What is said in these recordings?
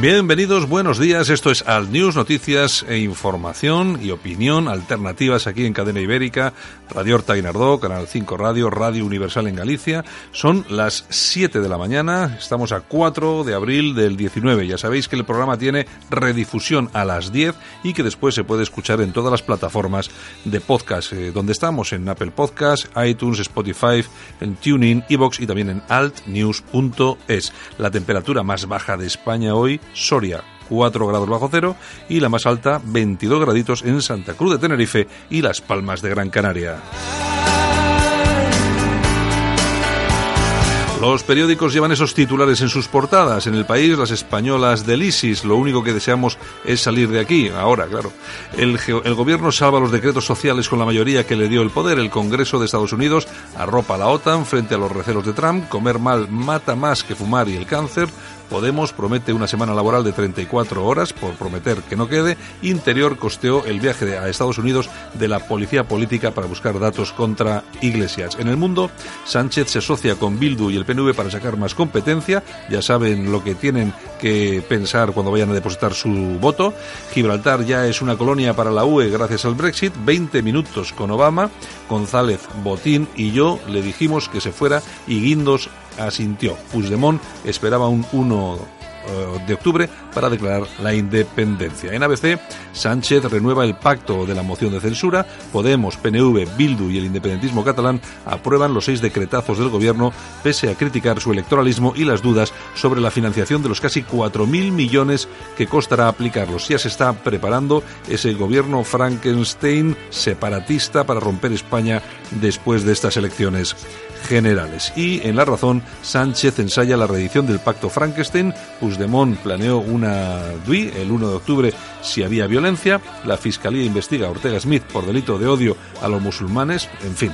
Bienvenidos, buenos días. Esto es Alt News, noticias e información y opinión alternativas aquí en Cadena Ibérica, Radio Horta Guinardó, Canal 5 Radio, Radio Universal en Galicia. Son las 7 de la mañana, estamos a 4 de abril del 19. Ya sabéis que el programa tiene redifusión a las 10 y que después se puede escuchar en todas las plataformas de podcast, eh, donde estamos en Apple Podcast, iTunes, Spotify, en TuneIn, Evox y también en altnews.es. La temperatura más baja de España hoy Soria 4 grados bajo cero y la más alta 22 graditos en Santa Cruz de Tenerife y Las Palmas de Gran Canaria. Los periódicos llevan esos titulares en sus portadas. En el país, las españolas del ISIS. Lo único que deseamos es salir de aquí. Ahora, claro. El, gobierno salva los decretos sociales con la mayoría que le dio el poder. El Congreso de Estados Unidos arropa a la OTAN frente a los recelos de Trump. Comer mal mata más que fumar y el cáncer. Podemos promete una semana laboral de 34 horas por prometer que no quede. Interior costeó el viaje a Estados Unidos de la policía política para buscar datos contra Iglesias. En el mundo, Sánchez se asocia con Bildu y el PNV para sacar más competencia. Ya saben lo que tienen que pensar cuando vayan a depositar su voto. Gibraltar ya es una colonia para la UE gracias al Brexit. 20 minutos con Obama. González, Botín y yo le dijimos que se fuera y Guindos asintió. Puigdemont esperaba un 1 de octubre para declarar la independencia. En ABC, Sánchez renueva el pacto de la moción de censura. Podemos, PNV, Bildu y el independentismo catalán aprueban los seis decretazos del gobierno pese a criticar su electoralismo y las dudas sobre la financiación de los casi 4.000 millones que costará aplicarlos. Ya se está preparando ese gobierno Frankenstein separatista para romper España después de estas elecciones generales. Y en La Razón, Sánchez ensaya la reedición del Pacto Frankenstein. Puigdemont planeó una DUI el 1 de octubre si había violencia. La Fiscalía investiga a Ortega Smith por delito de odio a los musulmanes. En fin,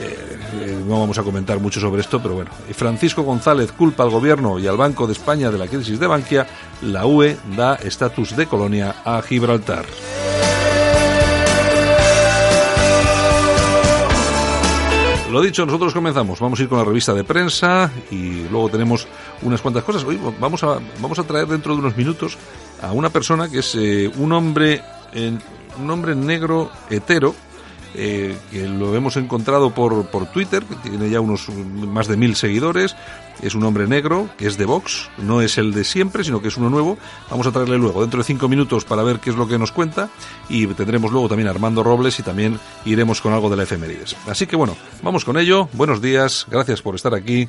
eh, no vamos a comentar mucho sobre esto, pero bueno. Francisco González culpa al gobierno y al Banco de España de la crisis de Bankia. La UE da estatus de colonia a Gibraltar. Lo dicho, nosotros comenzamos. Vamos a ir con la revista de prensa y luego tenemos unas cuantas cosas. Hoy vamos a, vamos a traer dentro de unos minutos a una persona que es eh, un hombre un hombre negro hetero eh, que lo hemos encontrado por, por Twitter, que tiene ya unos más de mil seguidores, es un hombre negro, que es de Vox, no es el de siempre, sino que es uno nuevo. Vamos a traerle luego, dentro de cinco minutos, para ver qué es lo que nos cuenta, y tendremos luego también a Armando Robles y también iremos con algo de la efemérides. Así que bueno, vamos con ello, buenos días, gracias por estar aquí,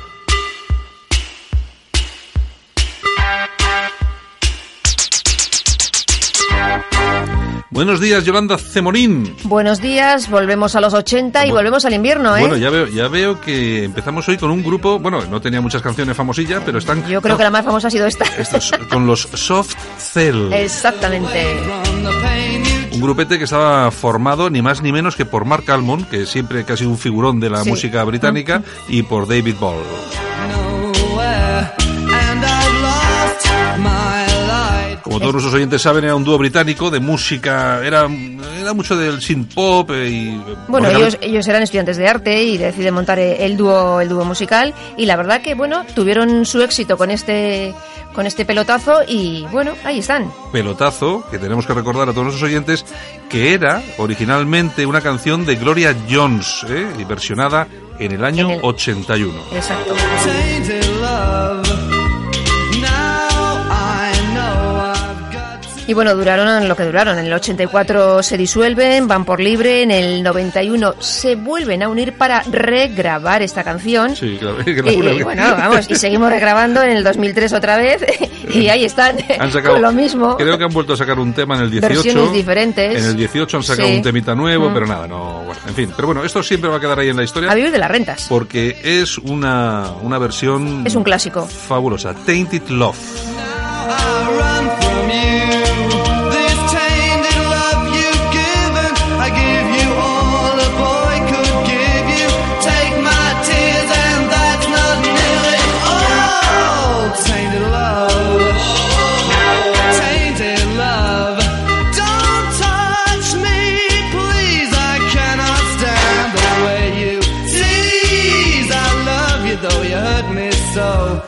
Buenos días, Yolanda Cemorín. Buenos días, volvemos a los 80 y volvemos al invierno, ¿eh? Bueno, ya veo, ya veo que empezamos hoy con un grupo, bueno, no tenía muchas canciones famosillas, pero están... Yo creo que la más famosa ha sido esta. Estos, con los Soft Cell. Exactamente. Un grupete que estaba formado ni más ni menos que por Mark Almond, que siempre sido un figurón de la Sí. música británica, y por David Ball. Como todos nuestros oyentes saben, era un dúo británico de música, era, era mucho del synth pop eh, y... Bueno, ellos, ellos eran estudiantes de arte y deciden montar el dúo, el dúo musical y la verdad que, bueno, tuvieron su éxito con este, con este pelotazo y, bueno, ahí están. pelotazo que tenemos que recordar a todos nuestros oyentes que era originalmente una canción de Gloria Jones ¿eh? y versionada en el año En el- 81. Exacto. Y bueno, duraron lo que duraron. En el 84 se disuelven, van por libre. En el 91 se vuelven a unir para regrabar esta canción. Sí, claro. Y, bueno, vamos, y seguimos regrabando en el 2003 otra vez. Y ahí están, Han sacado, con lo mismo. Creo que han vuelto a sacar un tema en el 18. Versiones diferentes. En el 18 han sacado Sí. un temita nuevo, Mm. pero nada, no. Bueno, en fin. Pero bueno, esto siempre va a quedar ahí en la historia. A vivir de las rentas. Porque es una, una versión. Es un clásico. Fabulosa. Tainted Love.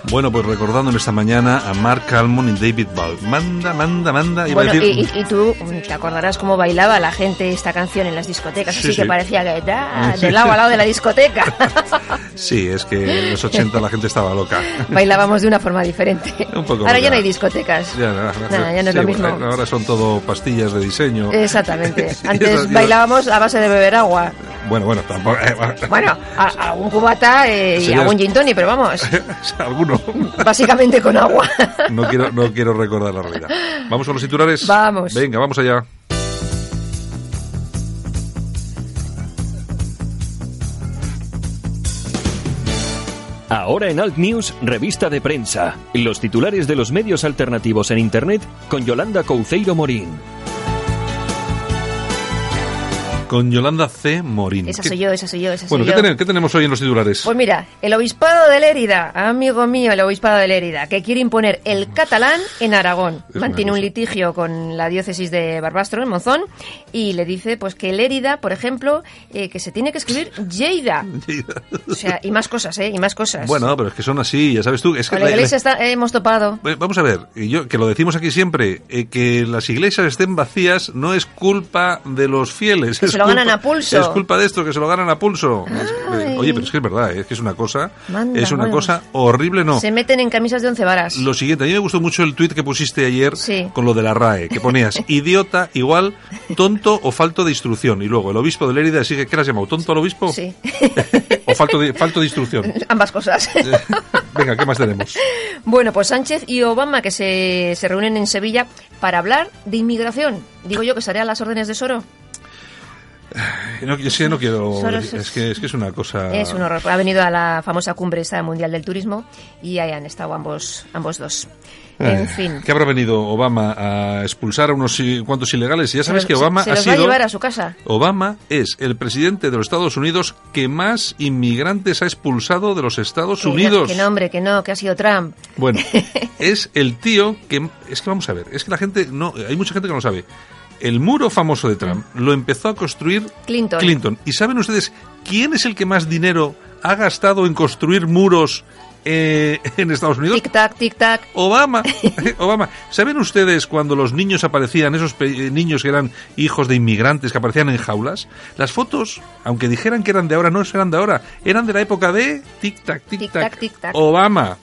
Bueno, pues recordando en esta mañana a Mark Almond y David Ball. Manda, manda, manda. Iba Bueno, a decir. y, y- y tú te acordarás cómo bailaba la gente esta canción en las discotecas, Sí, así sí. que parecía que ah, Sí. de lado a lado de la discoteca. Sí, es que en los 80 la gente estaba loca. Bailábamos de una forma diferente. Un poco Ahora ya no hay discotecas. Ya, Nada, ya no es sí, lo mismo. bueno, Ahora son todo pastillas de diseño. Exactamente. Antes bailábamos a base de beber agua. Bueno, bueno, tampoco. eh, Bueno, a- algún cubata eh, y Señores. algún gin tonic, pero vamos, Alguno. básicamente con agua. No quiero, no quiero recordar la realidad. ¿Vamos con los titulares? Vamos. Venga, vamos allá. Ahora en Alt News, revista de prensa. Los titulares de los medios alternativos en Internet con Yolanda Couceiro Morín. Con Yolanda C. Morín. Esa ¿Qué- soy yo, esa soy yo, esa Bueno, soy ¿qué, yo. tene- qué tenemos hoy en los titulares? Pues mira, el obispado de Lérida, amigo mío, el obispado de Lérida, que quiere imponer el catalán en Aragón. Es Mantiene un litigio con la diócesis de Barbastro, en Monzón, y le dice pues que Lérida, por ejemplo, eh, que se tiene que escribir Lleida. O sea, y más cosas, ¿eh? Y más cosas. bueno, pero es que son así, ya sabes tú. Es que la la- iglesia está- eh, hemos topado. Vamos a ver, yo que lo decimos aquí siempre, eh, que las iglesias estén vacías no es culpa de los fieles. Es lo culpa- ganan a pulso. Es culpa de esto, que se lo ganan a pulso. Ay. Oye, pero es que es verdad, eh, es que es una cosa, Manda es una cosa horrible, no. Se meten en camisas de once varas. Lo siguiente, a mí me gustó mucho el tuit que pusiste ayer Sí. con lo de la RAE, que ponías idiota igual tonto o falto de instrucción. Y luego el obispo de Lérida sigue, ¿qué has llamado? ¿Tonto al obispo? Sí. ¿O falto de, falto de instrucción? Ambas cosas. Venga, ¿qué más tenemos? Bueno, pues Sánchez y Obama que se, se reúnen en Sevilla para hablar de inmigración. Digo yo que estaría a las órdenes de Soro. No, es que no quiero... Es- es, que, es que es una cosa... Es un horror. Ha venido a la famosa cumbre esta mundial del turismo y ahí han estado ambos, ambos dos. En Eh, fin. ¿Qué habrá venido Obama a expulsar a unos cuantos ilegales? Y ya sabes Se- que Obama se, ha los va a sido... llevar a su casa. Obama es el presidente de los Estados Unidos que más inmigrantes ha expulsado de los Estados Que Unidos. Que no, hombre, que no, que ha sido Trump. Bueno, es el tío que... Es que vamos a ver, es que la gente... no Hay mucha gente que no lo sabe. El muro famoso de Trump lo empezó a construir Clinton. Clinton. ¿Y saben ustedes quién es el que más dinero ha gastado en construir muros eh, en Estados Unidos? Tic-tac, tic-tac. Obama, Obama. ¿Saben ustedes cuando los niños aparecían, esos eh, niños que eran hijos de inmigrantes que aparecían en jaulas? Las fotos, aunque dijeran que eran de ahora, no eran de ahora, eran de la época de tic-tac, tic-tac. Tic-tac, tic-tac. Obama.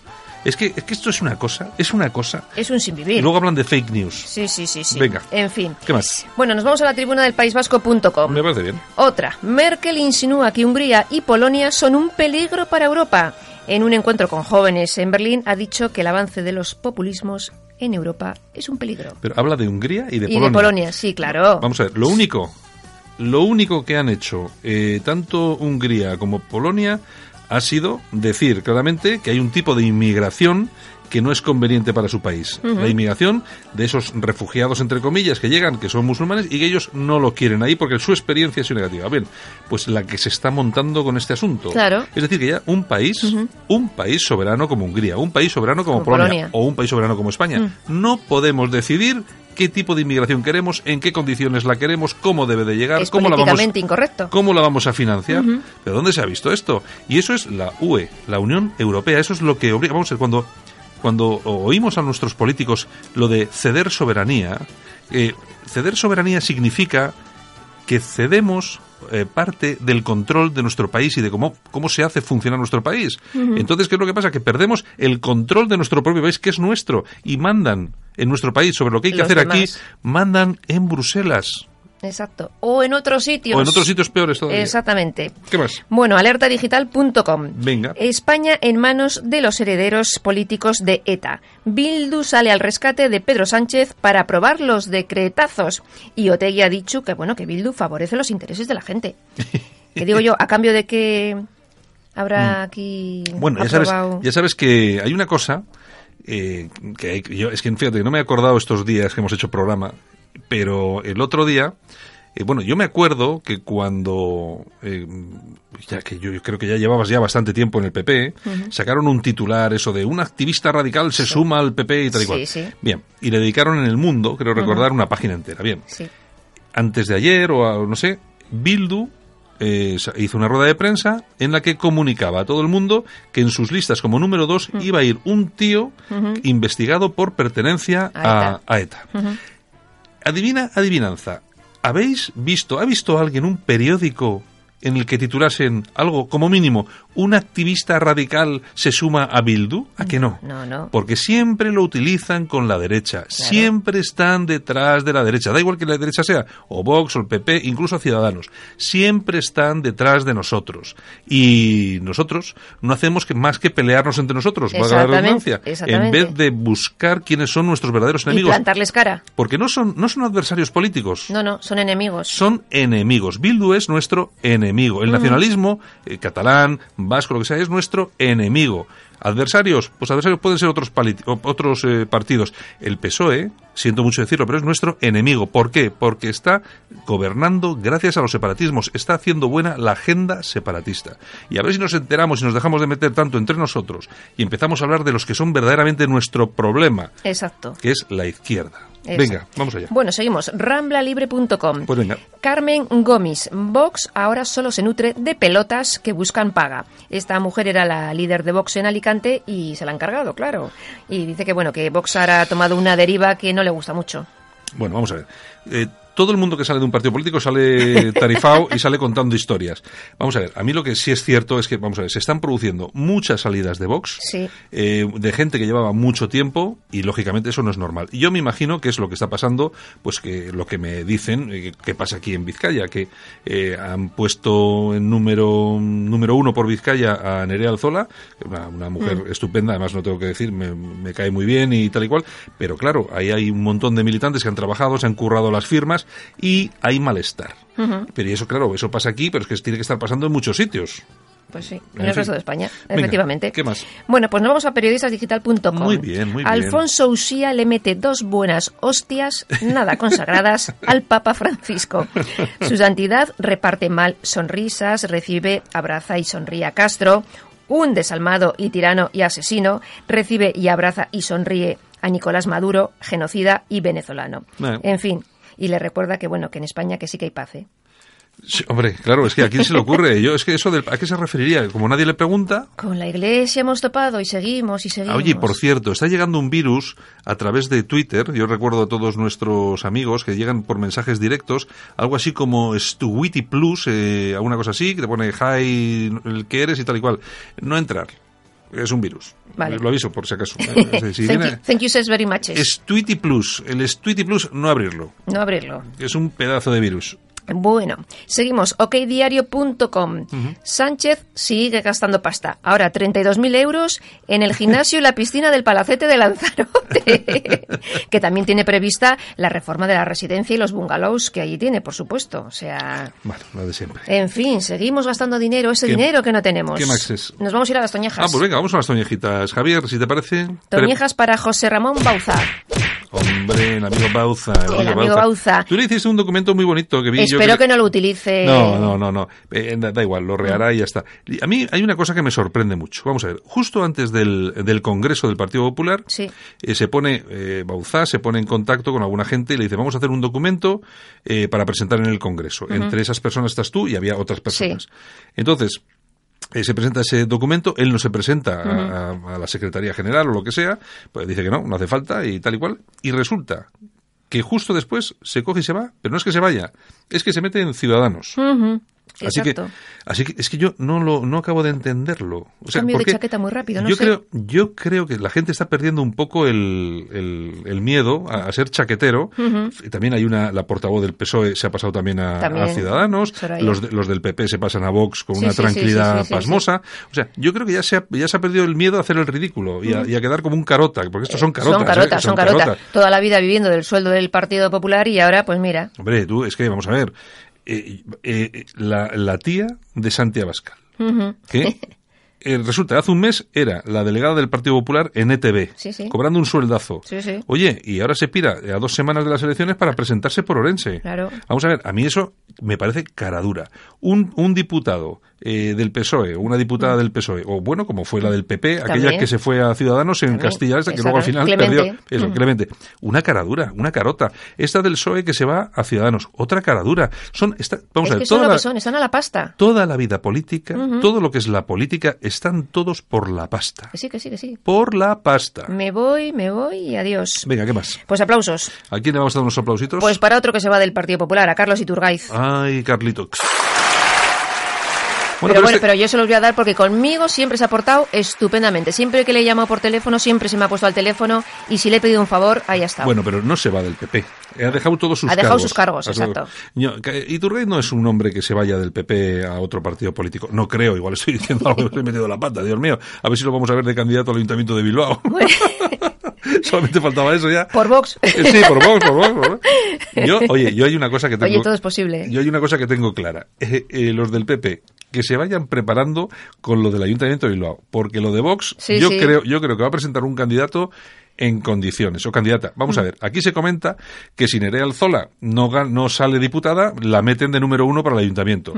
Es que, es que esto es una cosa, es una cosa. Es un sin vivir. Y luego hablan de fake news. Sí, sí, sí, sí. Venga. En fin. ¿Qué más? Bueno, nos vamos a la tribuna del paisvasco.com. Me parece bien. Otra. Merkel insinúa que Hungría y Polonia son un peligro para Europa. En un encuentro con jóvenes en Berlín ha dicho que el avance de los populismos en Europa es un peligro. Pero habla de Hungría y de y Polonia. de Polonia, sí, claro. Vamos a ver, lo único, lo único que han hecho eh, tanto Hungría como Polonia ha sido decir claramente que hay un tipo de inmigración que no es conveniente para su país. La inmigración de esos refugiados, entre comillas, que llegan, que son musulmanes y que ellos no lo quieren ahí porque su experiencia ha sido negativa. Bien, pues la que se está montando con este asunto. Claro. Es decir, que ya un país, un país soberano como Hungría, un país soberano como, Como Polonia, Polonia. o un país soberano como España, no podemos decidir qué tipo de inmigración queremos, en qué condiciones la queremos, cómo debe de llegar, es cómo la vamos incorrecto. ¿Cómo la vamos a financiar? ¿De dónde se ha visto esto? Y eso es la UE, la Unión Europea. Eso es lo que obliga. Vamos a ver, cuando, cuando oímos a nuestros políticos lo de ceder soberanía, eh, ceder soberanía significa que cedemos eh, parte del control de nuestro país y de cómo, cómo se hace funcionar nuestro país. Entonces, ¿qué es lo que pasa? Que perdemos el control de nuestro propio país, que es nuestro, y mandan en nuestro país sobre lo que hay que Los hacer aquí, mandan en Bruselas. Exacto. O en otros sitios. O en otros sitios peores todavía. Exactamente. ¿Qué más? Bueno, alertadigital.com. Venga. España en manos de los herederos políticos de ETA. Bildu sale al rescate de Pedro Sánchez para aprobar los decretazos. Y Otegui ha dicho que, bueno, que Bildu favorece los intereses de la gente. que digo yo, a cambio de que habrá aquí Mm. Bueno, ya sabes, ya sabes que hay una cosa eh, que hay- yo, es que fíjate, no me he acordado estos días que hemos hecho programa, pero el otro día, eh, bueno, yo me acuerdo que cuando, eh, ya que yo, yo creo que ya llevabas ya bastante tiempo en el PP, sacaron un titular, eso de un activista radical se suma al PP y tal y Sí, cual. sí. Bien, y le dedicaron en el mundo, creo recordar, una página entera. Bien, antes de ayer o a- no sé, Bildu eh, hizo una rueda de prensa en la que comunicaba a todo el mundo que en sus listas como número dos iba a ir un tío investigado por pertenencia A a, a ETA. Adivina, adivinanza. ¿Habéis visto, ha visto alguien un periódico en el que titulasen algo como mínimo, un activista radical se suma a Bildu? ¿A que no? No, no. Porque siempre lo utilizan con la derecha. Siempre están detrás de la derecha. Da igual que la derecha sea o Vox o el PP, incluso Ciudadanos. Siempre están detrás de nosotros. Y nosotros no hacemos que más que pelearnos entre nosotros, valga la redundancia, en vez de buscar quiénes son nuestros verdaderos Y enemigos. plantarles cara. Porque no son, no son adversarios políticos. No, no, son enemigos. Son enemigos. Bildu es nuestro enemigo. El nacionalismo eh, catalán, vasco, lo que sea, es nuestro enemigo. Adversarios, pues adversarios pueden ser otros, eh, partidos. El PSOE, siento mucho decirlo, pero es nuestro enemigo. ¿Por qué? Porque está gobernando gracias a los separatismos, está haciendo buena la agenda separatista. Y a ver si nos enteramos y nos dejamos de meter tanto entre nosotros y empezamos a hablar de los que son verdaderamente nuestro problema, Exacto. que es la izquierda. Eso. Venga, vamos allá. Bueno, seguimos. Ramblalibre.com. Pues venga. Carmen Gómez. Vox ahora solo se nutre de pelotas que buscan paga. Esta mujer era la líder de Vox en Alicante y se la han cargado, claro. Y dice que bueno, que Vox ahora ha tomado una deriva que no le gusta mucho. Bueno, vamos a ver. Eh, todo el mundo que sale de un partido político sale tarifado y sale contando historias. Vamos a ver, a mí lo que sí es cierto es que, vamos a ver, se están produciendo muchas salidas de Vox, Sí. eh, de gente que llevaba mucho tiempo y lógicamente eso no es normal. Y yo me imagino que es lo que está pasando, pues que lo que me dicen, eh, que pasa aquí en Vizcaya, que eh, han puesto en número, número uno por Vizcaya a Nerea Alzola, una, una mujer estupenda, además no tengo que decir, me, me cae muy bien y tal y cual, pero claro, ahí hay un montón de militantes que han trabajado, se han currado las firmas y hay malestar. Pero eso, claro, eso pasa aquí, pero es que tiene que estar pasando en muchos sitios. Pues sí, en En el fin. resto de España, Venga, efectivamente. ¿qué más? Bueno, pues nos vamos a periodistasdigital.com. Muy bien, muy bien. Alfonso Usía le mete dos buenas hostias, nada consagradas, al Papa Francisco. Su santidad reparte mal sonrisas, recibe, abraza y sonríe a Castro. Un desalmado y tirano y asesino recibe y abraza y sonríe a Nicolás Maduro, genocida y venezolano. Bueno. En fin, y le recuerda que bueno, que en España que sí que hay paz. ¿eh? Sí, hombre, claro, es que a quién se le ocurre. Yo, es que eso del, ¿a qué se referiría? Como nadie le pregunta. Con la iglesia hemos topado y seguimos y seguimos. Oye, por cierto, está llegando un virus a través de Twitter. Yo recuerdo a todos nuestros amigos que llegan por mensajes directos, algo así como Stuwitty Plus, eh, alguna cosa así, que te pone hi, el que eres y tal y cual. No entrar. Es un virus. Vale. Lo aviso por si acaso. Si thank, viene- you, thank you says very much. Stwitty Plus. El Stwitty Plus, no abrirlo. No abrirlo. Es un pedazo de virus. Bueno, seguimos. okdiario.com. Sánchez sigue gastando pasta. Ahora 32.000 euros en el gimnasio y la piscina del Palacete de Lanzarote. que también tiene prevista la reforma de la residencia y los bungalows que allí tiene, por supuesto. O sea. Bueno, lo de siempre. En fin, seguimos gastando dinero, ese ¿Qué- dinero que no tenemos. qué más es? Nos vamos a ir a las toñejas. Ah, pues venga, vamos a las toñejitas. Javier, si te parece. Toñejas para José Ramón Bauza. Hombre, el amigo Bauza. El amigo Bauza. Tú le hiciste un documento muy bonito que vi. yo Espero creo- que no lo utilice. No, no, no, no. Eh, da, da igual, lo rehará y ya está. A mí hay una cosa que me sorprende mucho. Vamos a ver, justo antes del, del Congreso del Partido Popular, Sí. eh, se pone, eh, Bauzá se pone en contacto con alguna gente y le dice, vamos a hacer un documento eh, para presentar en el Congreso. Entre esas personas estás tú y había otras personas. Entonces, eh, se presenta ese documento, él no se presenta a- a, a la Secretaría General o lo que sea, pues dice que no, no hace falta y tal y cual. Y resulta que justo después se coge y se va, pero no es que se vaya, es que se mete en Ciudadanos. Así que, así que es que yo no lo no acabo de entenderlo. O sea, Cambio de chaqueta muy rápido, no yo sé. creo yo creo que la gente está perdiendo un poco el, el, el miedo a, a ser chaquetero. Y También hay una la portavoz del PSOE se ha pasado también a, También, a Ciudadanos. Los, los del PP se pasan a Vox con Sí, una sí, tranquilidad sí, pasmosa. O sea, yo creo que ya se ha, ya se ha perdido el miedo a hacer el ridículo y a, y a quedar como un carota, porque estos son carotas. son ¿eh? carotas, son carotas. carotas. Toda la vida viviendo del sueldo del Partido Popular y ahora, pues mira. Hombre, tú, es que vamos a ver. Eh, eh, la, la tía de Santi Abascal, Ujú. que eh, resulta, hace un mes era la delegada del Partido Popular en ETV, Sí, sí. cobrando un sueldazo. Sí, sí. Oye, y ahora se pira a dos semanas de las elecciones para presentarse por Orense. Claro. Vamos a ver, a mí eso me parece cara dura. Un, un diputado eh, del PSOE, una diputada del PSOE, o bueno, como fue la del PP, aquella que se fue a Ciudadanos en También. Castilla, esta que luego al final perdió. Eso, Mm. Clemente. Una cara dura, una carota. Esta del PSOE que se va a Ciudadanos, otra cara dura. Son, esta, vamos es a ver, que son toda lo la, que son, están a la pasta. toda la vida política, todo lo que es la política, están todos por la pasta. Que sí, que sí, que sí. Por la pasta. Me voy, me voy y adiós. Venga, ¿qué más? Pues aplausos. ¿A quién le vamos a dar unos aplausitos? Pues para otro que se va del Partido Popular, a Carlos Iturgaiz. Ay, Pero, pero bueno, este- pero yo se los voy a dar porque conmigo siempre se ha portado estupendamente. Siempre que le he llamado por teléfono, siempre se me ha puesto al teléfono y si le he pedido un favor, ahí ha estado. Bueno, pero no se va del PP. Ha dejado todos sus Ha cargos. dejado sus cargos, Ha dejado- exacto. Iturgaiz no es un hombre que se vaya del PP a otro partido político. No creo, igual estoy diciendo algo que estoy metido la pata, Dios mío. A ver si lo vamos a ver de candidato al Ayuntamiento de Bilbao. Solamente faltaba eso ya. Por Vox. Eh, Sí, por Vox, por Vox, por Vox. Yo, oye, yo hay una cosa que tengo. Oye, todo es posible. Yo hay una cosa que tengo clara. Eh, eh, los del PP que se vayan preparando con lo del Ayuntamiento de Bilbao, porque lo de Vox, Sí, yo sí. creo, yo creo que va a presentar un candidato en condiciones o candidata. Vamos Mm. a ver, aquí se comenta que si Nerea Alzola no, no sale diputada, la meten de número uno para el ayuntamiento.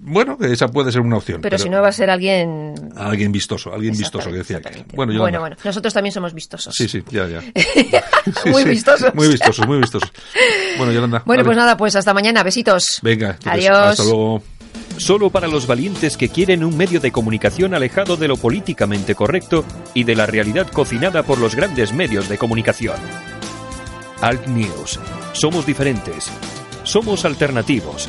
Bueno, que esa puede ser una opción. Pero, si no va a ser alguien... Alguien vistoso, alguien vistoso que decía aquel. exactamente. Bueno, bueno, Yolanda. bueno, nosotros también somos vistosos. Sí, sí, ya, ya. Muy Sí, vistosos. Muy vistosos, muy vistosos. Bueno, Yolanda. Bueno, pues nada, pues hasta mañana. Besitos. Venga, entonces, Adiós. hasta luego. Solo para los valientes que quieren un medio de comunicación alejado de lo políticamente correcto y de la realidad cocinada por los grandes medios de comunicación. Alt News. Somos diferentes. Somos alternativos.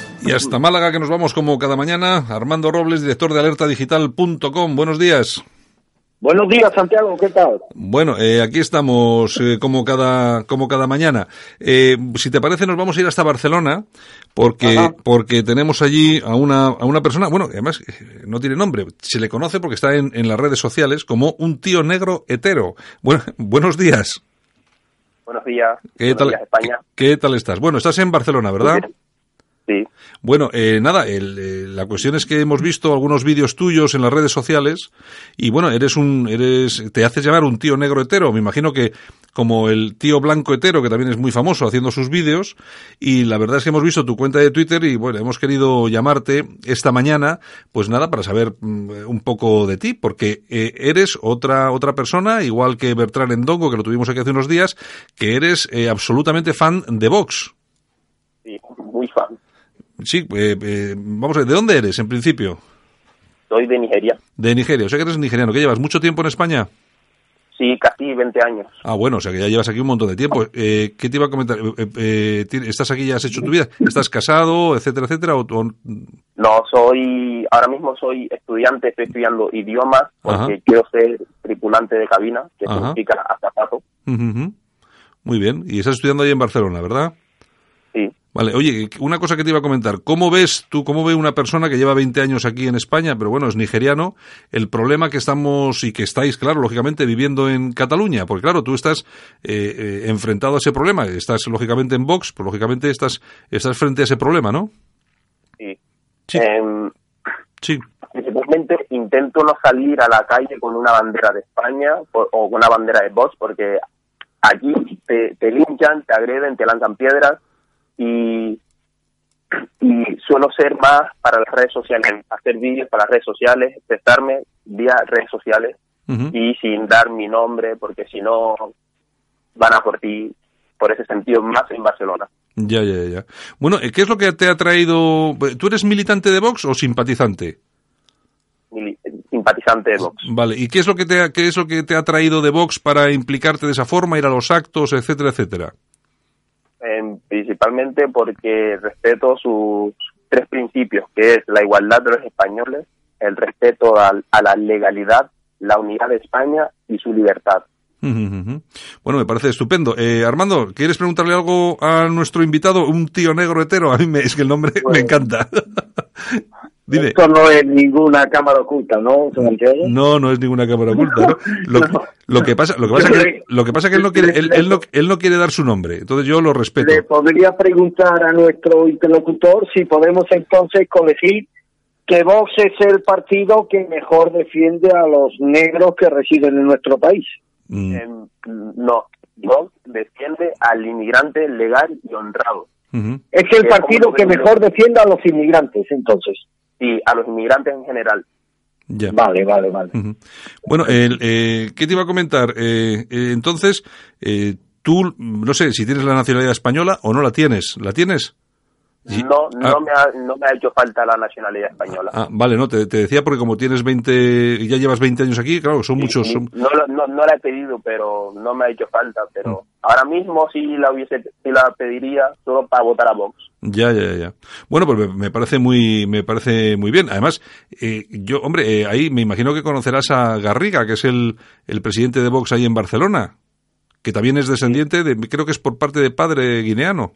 Y hasta Málaga, que nos vamos como cada mañana. Armando Robles, director de alertadigital.com. Buenos días. Buenos días, Santiago, ¿qué tal? Bueno, eh, aquí estamos eh, como cada como cada mañana. Eh, si te parece, nos vamos a ir hasta Barcelona porque Ajá. porque tenemos allí a una a una persona. Bueno, además eh, no tiene nombre. Se le conoce porque está en, en las redes sociales como un tío negro hetero. Bueno, buenos días. Buenos días. ¿Qué Buenos tal? días, España. ¿Qué, qué tal estás? Bueno, estás en Barcelona, ¿verdad? Sí. Bueno, eh, nada, el, eh, la cuestión es que hemos visto algunos vídeos tuyos en las redes sociales y bueno, eres un, eres, te haces llamar un tío negro hetero. Me imagino que como el tío blanco hetero, que también es muy famoso haciendo sus vídeos y la verdad es que hemos visto tu cuenta de Twitter y bueno, hemos querido llamarte esta mañana, pues nada, para saber mm, un poco de ti, porque eh, eres otra, otra persona, igual que Bertrán Endongo, que lo tuvimos aquí hace unos días, que eres eh, absolutamente fan de Vox. Sí, eh, eh, vamos a ver, ¿de dónde eres en principio? Soy de Nigeria. De Nigeria, o sea que eres nigeriano, que llevas mucho tiempo en España. Sí, casi 20 años. Ah, bueno, o sea que ya llevas aquí un montón de tiempo. Eh, ¿Qué te iba a comentar? Eh, eh, eh, ¿ti- ¿Estás aquí ya has hecho tu vida? ¿Estás casado, etcétera, etcétera? O, o- No, soy, ahora mismo soy estudiante, estoy estudiando idiomas porque Ajá. quiero ser tripulante de cabina, que Ajá. significa azafato. Ujú. Muy bien, y estás estudiando ahí en Barcelona, ¿verdad? Sí. Vale, oye, una cosa que te iba a comentar. ¿Cómo ves tú, cómo ve una persona que lleva 20 años aquí en España, pero bueno, es nigeriano, el problema que estamos y que estáis, claro, lógicamente viviendo en Cataluña? Porque claro, tú estás eh, eh, enfrentado a ese problema, estás lógicamente en Vox, pues lógicamente estás, estás frente a ese problema, ¿no? sí. Sí. Em, Sí. principalmente intento no salir a la calle con una bandera de España o o con una bandera de Vox porque aquí te, te linchan, te agreden, te lanzan piedras y, y suelo ser más para las redes sociales, hacer vídeos para las redes sociales, testarme vía redes sociales y sin dar mi nombre porque si no van a por ti por ese sentido más en Barcelona. Ya, ya, ya. Bueno, ¿qué es lo que te ha traído? ¿Tú eres militante de Vox o simpatizante? Simpatizante de Vox. Vale, ¿y qué es lo que te ha, qué es lo que te ha traído de Vox para implicarte de esa forma, ir a los actos, etcétera, etcétera? Eh, principalmente porque respeto sus tres principios, que es la igualdad de los españoles, el respeto al- a la legalidad, la unidad de España y su libertad. Bueno, me parece estupendo. Eh, Armando, ¿quieres preguntarle algo a nuestro invitado, un tío negro hetero? A mí me, es que el nombre me encanta. Dime. Esto no es ninguna cámara oculta, ¿no, Santiago? No, no es ninguna cámara oculta. ¿no? Lo, que- lo que pasa, lo que pasa que, lo que pasa que él no quiere, él, él no, él no quiere dar su nombre. Entonces yo lo respeto. Le podría preguntar a nuestro interlocutor si podemos entonces colegir que Vox es el partido que mejor defiende a los negros que residen en nuestro país. Mm, Eh, no, Vox defiende al inmigrante legal y honrado ujú. Es el Es partido que mejor defiende a los inmigrantes, entonces. Y a los inmigrantes en general. Ya. Vale, vale, vale. Bueno, el, eh, ¿qué te iba a comentar? Eh, eh, entonces, eh, tú, no sé si tienes la nacionalidad española o no la tienes. ¿La tienes? Sí. No, no, Ah. me ha, no me ha hecho falta la nacionalidad española. Ah, vale, no, te, te decía porque como tienes 20, y ya llevas 20 años aquí, claro, son muchos. son- No, no, no la he pedido, pero no me ha hecho falta. Mm. Pero ahora mismo sí la hubiese, sí la pediría solo para votar a Vox. Ya, ya, ya. Bueno, pues me, me parece muy, me parece muy bien. Además, eh, yo, hombre, eh, ahí me imagino que conocerás a Garriga, que es el, el presidente de Vox ahí en Barcelona, que también es descendiente de, creo que es por parte de padre guineano.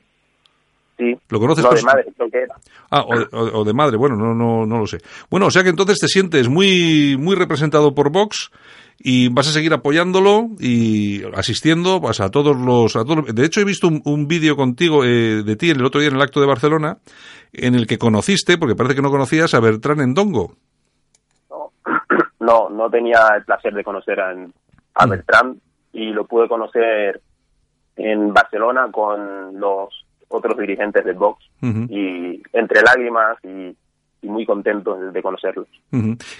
Sí. ¿Lo conoces No, de madre, creo que era. Ah, o, o- o de madre, bueno, no, no, no lo sé. Bueno, o sea que entonces te sientes muy, muy representado por Vox y vas a seguir apoyándolo y asistiendo pues, a todos los, a todos. De hecho, he visto un, un vídeo contigo eh, de ti en el otro día en el acto de Barcelona en el que conociste, porque parece que no conocías a Bertrán Endongo. No, no, no tenía el placer de conocer a, Mm. a Beltrán y lo pude conocer en Barcelona con los otros dirigentes del Vox Ujú, y entre lágrimas y, y muy contentos de conocerlos.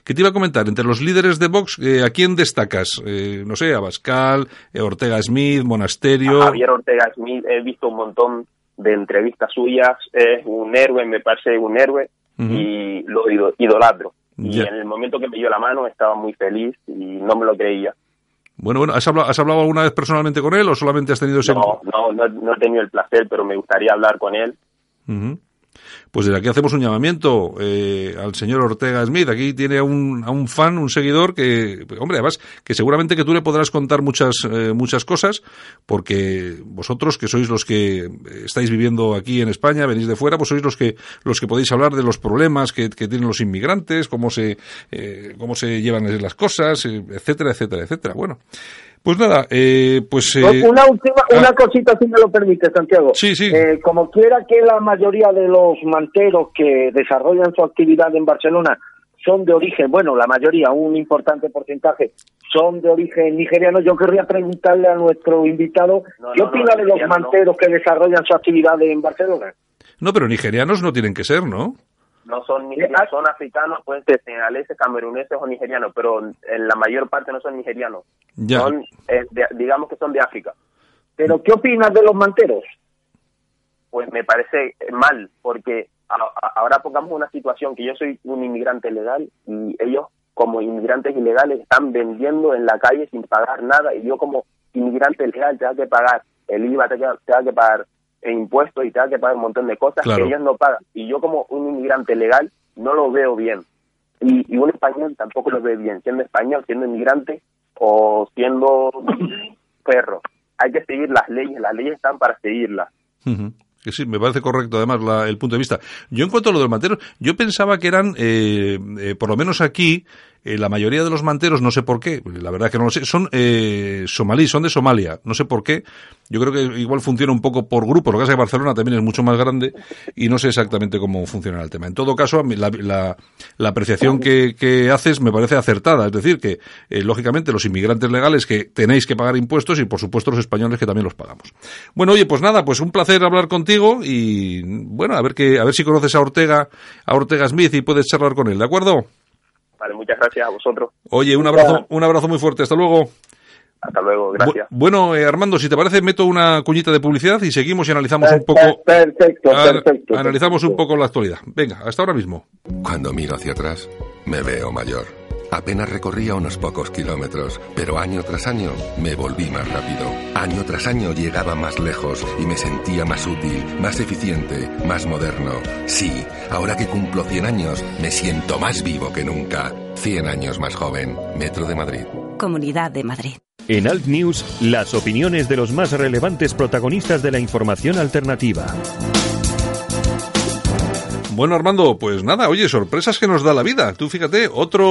¿Qué te iba a comentar? Entre los líderes de Vox, eh, ¿a quién destacas? Eh, no sé, a Bascal, eh, Ortega Smith, Monasterio. A Javier Ortega Smith he visto un montón de entrevistas suyas, es un héroe, me parece un héroe y lo ido- idolatro. Y en el momento que me dio la mano estaba muy feliz y no me lo creía. Bueno, bueno, ¿has hablado, ¿has hablado alguna vez personalmente con él o solamente has tenido ese No, no, no, no he tenido el placer, pero me gustaría hablar con él. Pues desde aquí hacemos un llamamiento eh, al señor Ortega Smith. Aquí tiene a un, a un fan, un seguidor que, hombre, además, que seguramente que tú le podrás contar muchas, eh, muchas cosas, porque vosotros, que sois los que estáis viviendo aquí en España, venís de fuera, pues sois los que, los que podéis hablar de los problemas que, que tienen los inmigrantes, cómo se, eh, cómo se llevan las cosas, eh, etcétera, etcétera, etcétera. Bueno, pues nada, eh, pues... eh, Una última, ah. una cosita si me lo permite, Santiago. Sí, sí. Eh, como quiera que la mayoría de los manteros que desarrollan su actividad en Barcelona son de origen, bueno, la mayoría, un importante porcentaje, son de origen nigeriano, yo querría preguntarle a nuestro invitado, No, ¿qué no, opina no, de los manteros que desarrollan su actividad en Barcelona? no, pero nigerianos no tienen que ser, ¿no? No son nigerianos, son africanos, pueden ser senegaleses, cameruneses o nigerianos, pero en la mayor parte no son nigerianos. Ya. Son, eh, de- digamos que son de África. Pero ¿qué opinas de los manteros? Pues me parece mal, porque a- a- ahora pongamos una situación que yo soy un inmigrante legal y ellos como inmigrantes ilegales están vendiendo en la calle sin pagar nada y yo como inmigrante legal tengo que pagar el IVA, tengo que, tengo que pagar el impuesto y tengo que pagar un montón de cosas Claro. que ellos no pagan. Y yo como un inmigrante legal no lo veo bien. Y, y un español tampoco lo ve bien, siendo español, siendo inmigrante o siendo perro. Hay que seguir las leyes, las leyes están para seguirlas. Que sí, me parece correcto además la- el punto de vista. Yo en cuanto a lo del mantero, yo pensaba que eran, eh, eh, por lo menos aquí, eh, la mayoría de los manteros, no sé por qué, la verdad que no lo sé, son eh, somalíes, son de Somalia, no sé por qué. Yo creo que igual funciona un poco por grupo, lo que pasa es que Barcelona también es mucho más grande y no sé exactamente cómo funciona el tema. En todo caso, la, la, la apreciación que, que haces me parece acertada, es decir, que eh, lógicamente los inmigrantes legales que tenéis que pagar impuestos y por supuesto los españoles que también los pagamos. Bueno, oye, pues nada, pues un placer hablar contigo y bueno, a ver que a ver si conoces a Ortega, a Ortega Smith y puedes charlar con él, ¿de acuerdo? Vale, muchas gracias a vosotros. Oye, un abrazo, un abrazo muy fuerte, hasta luego. Hasta luego, gracias. Bu- bueno, eh, Armando, si te parece, meto una cuñita de publicidad y seguimos y analizamos un poco. Per- Perfecto, a- perfecto. analizamos un poco la actualidad. Venga, hasta ahora mismo. Cuando miro hacia atrás, me veo mayor. Apenas recorría unos pocos kilómetros, pero año tras año me volví más rápido. Año tras año llegaba más lejos y me sentía más útil, más eficiente, más moderno. Sí, ahora que cumplo 100 años, me siento más vivo que nunca. 100 años más joven. Metro de Madrid. Comunidad de Madrid. En Alt News, las opiniones de los más relevantes protagonistas de la información alternativa. Bueno, Armando, pues nada, oye, sorpresas que nos da la vida. Tú fíjate, otro,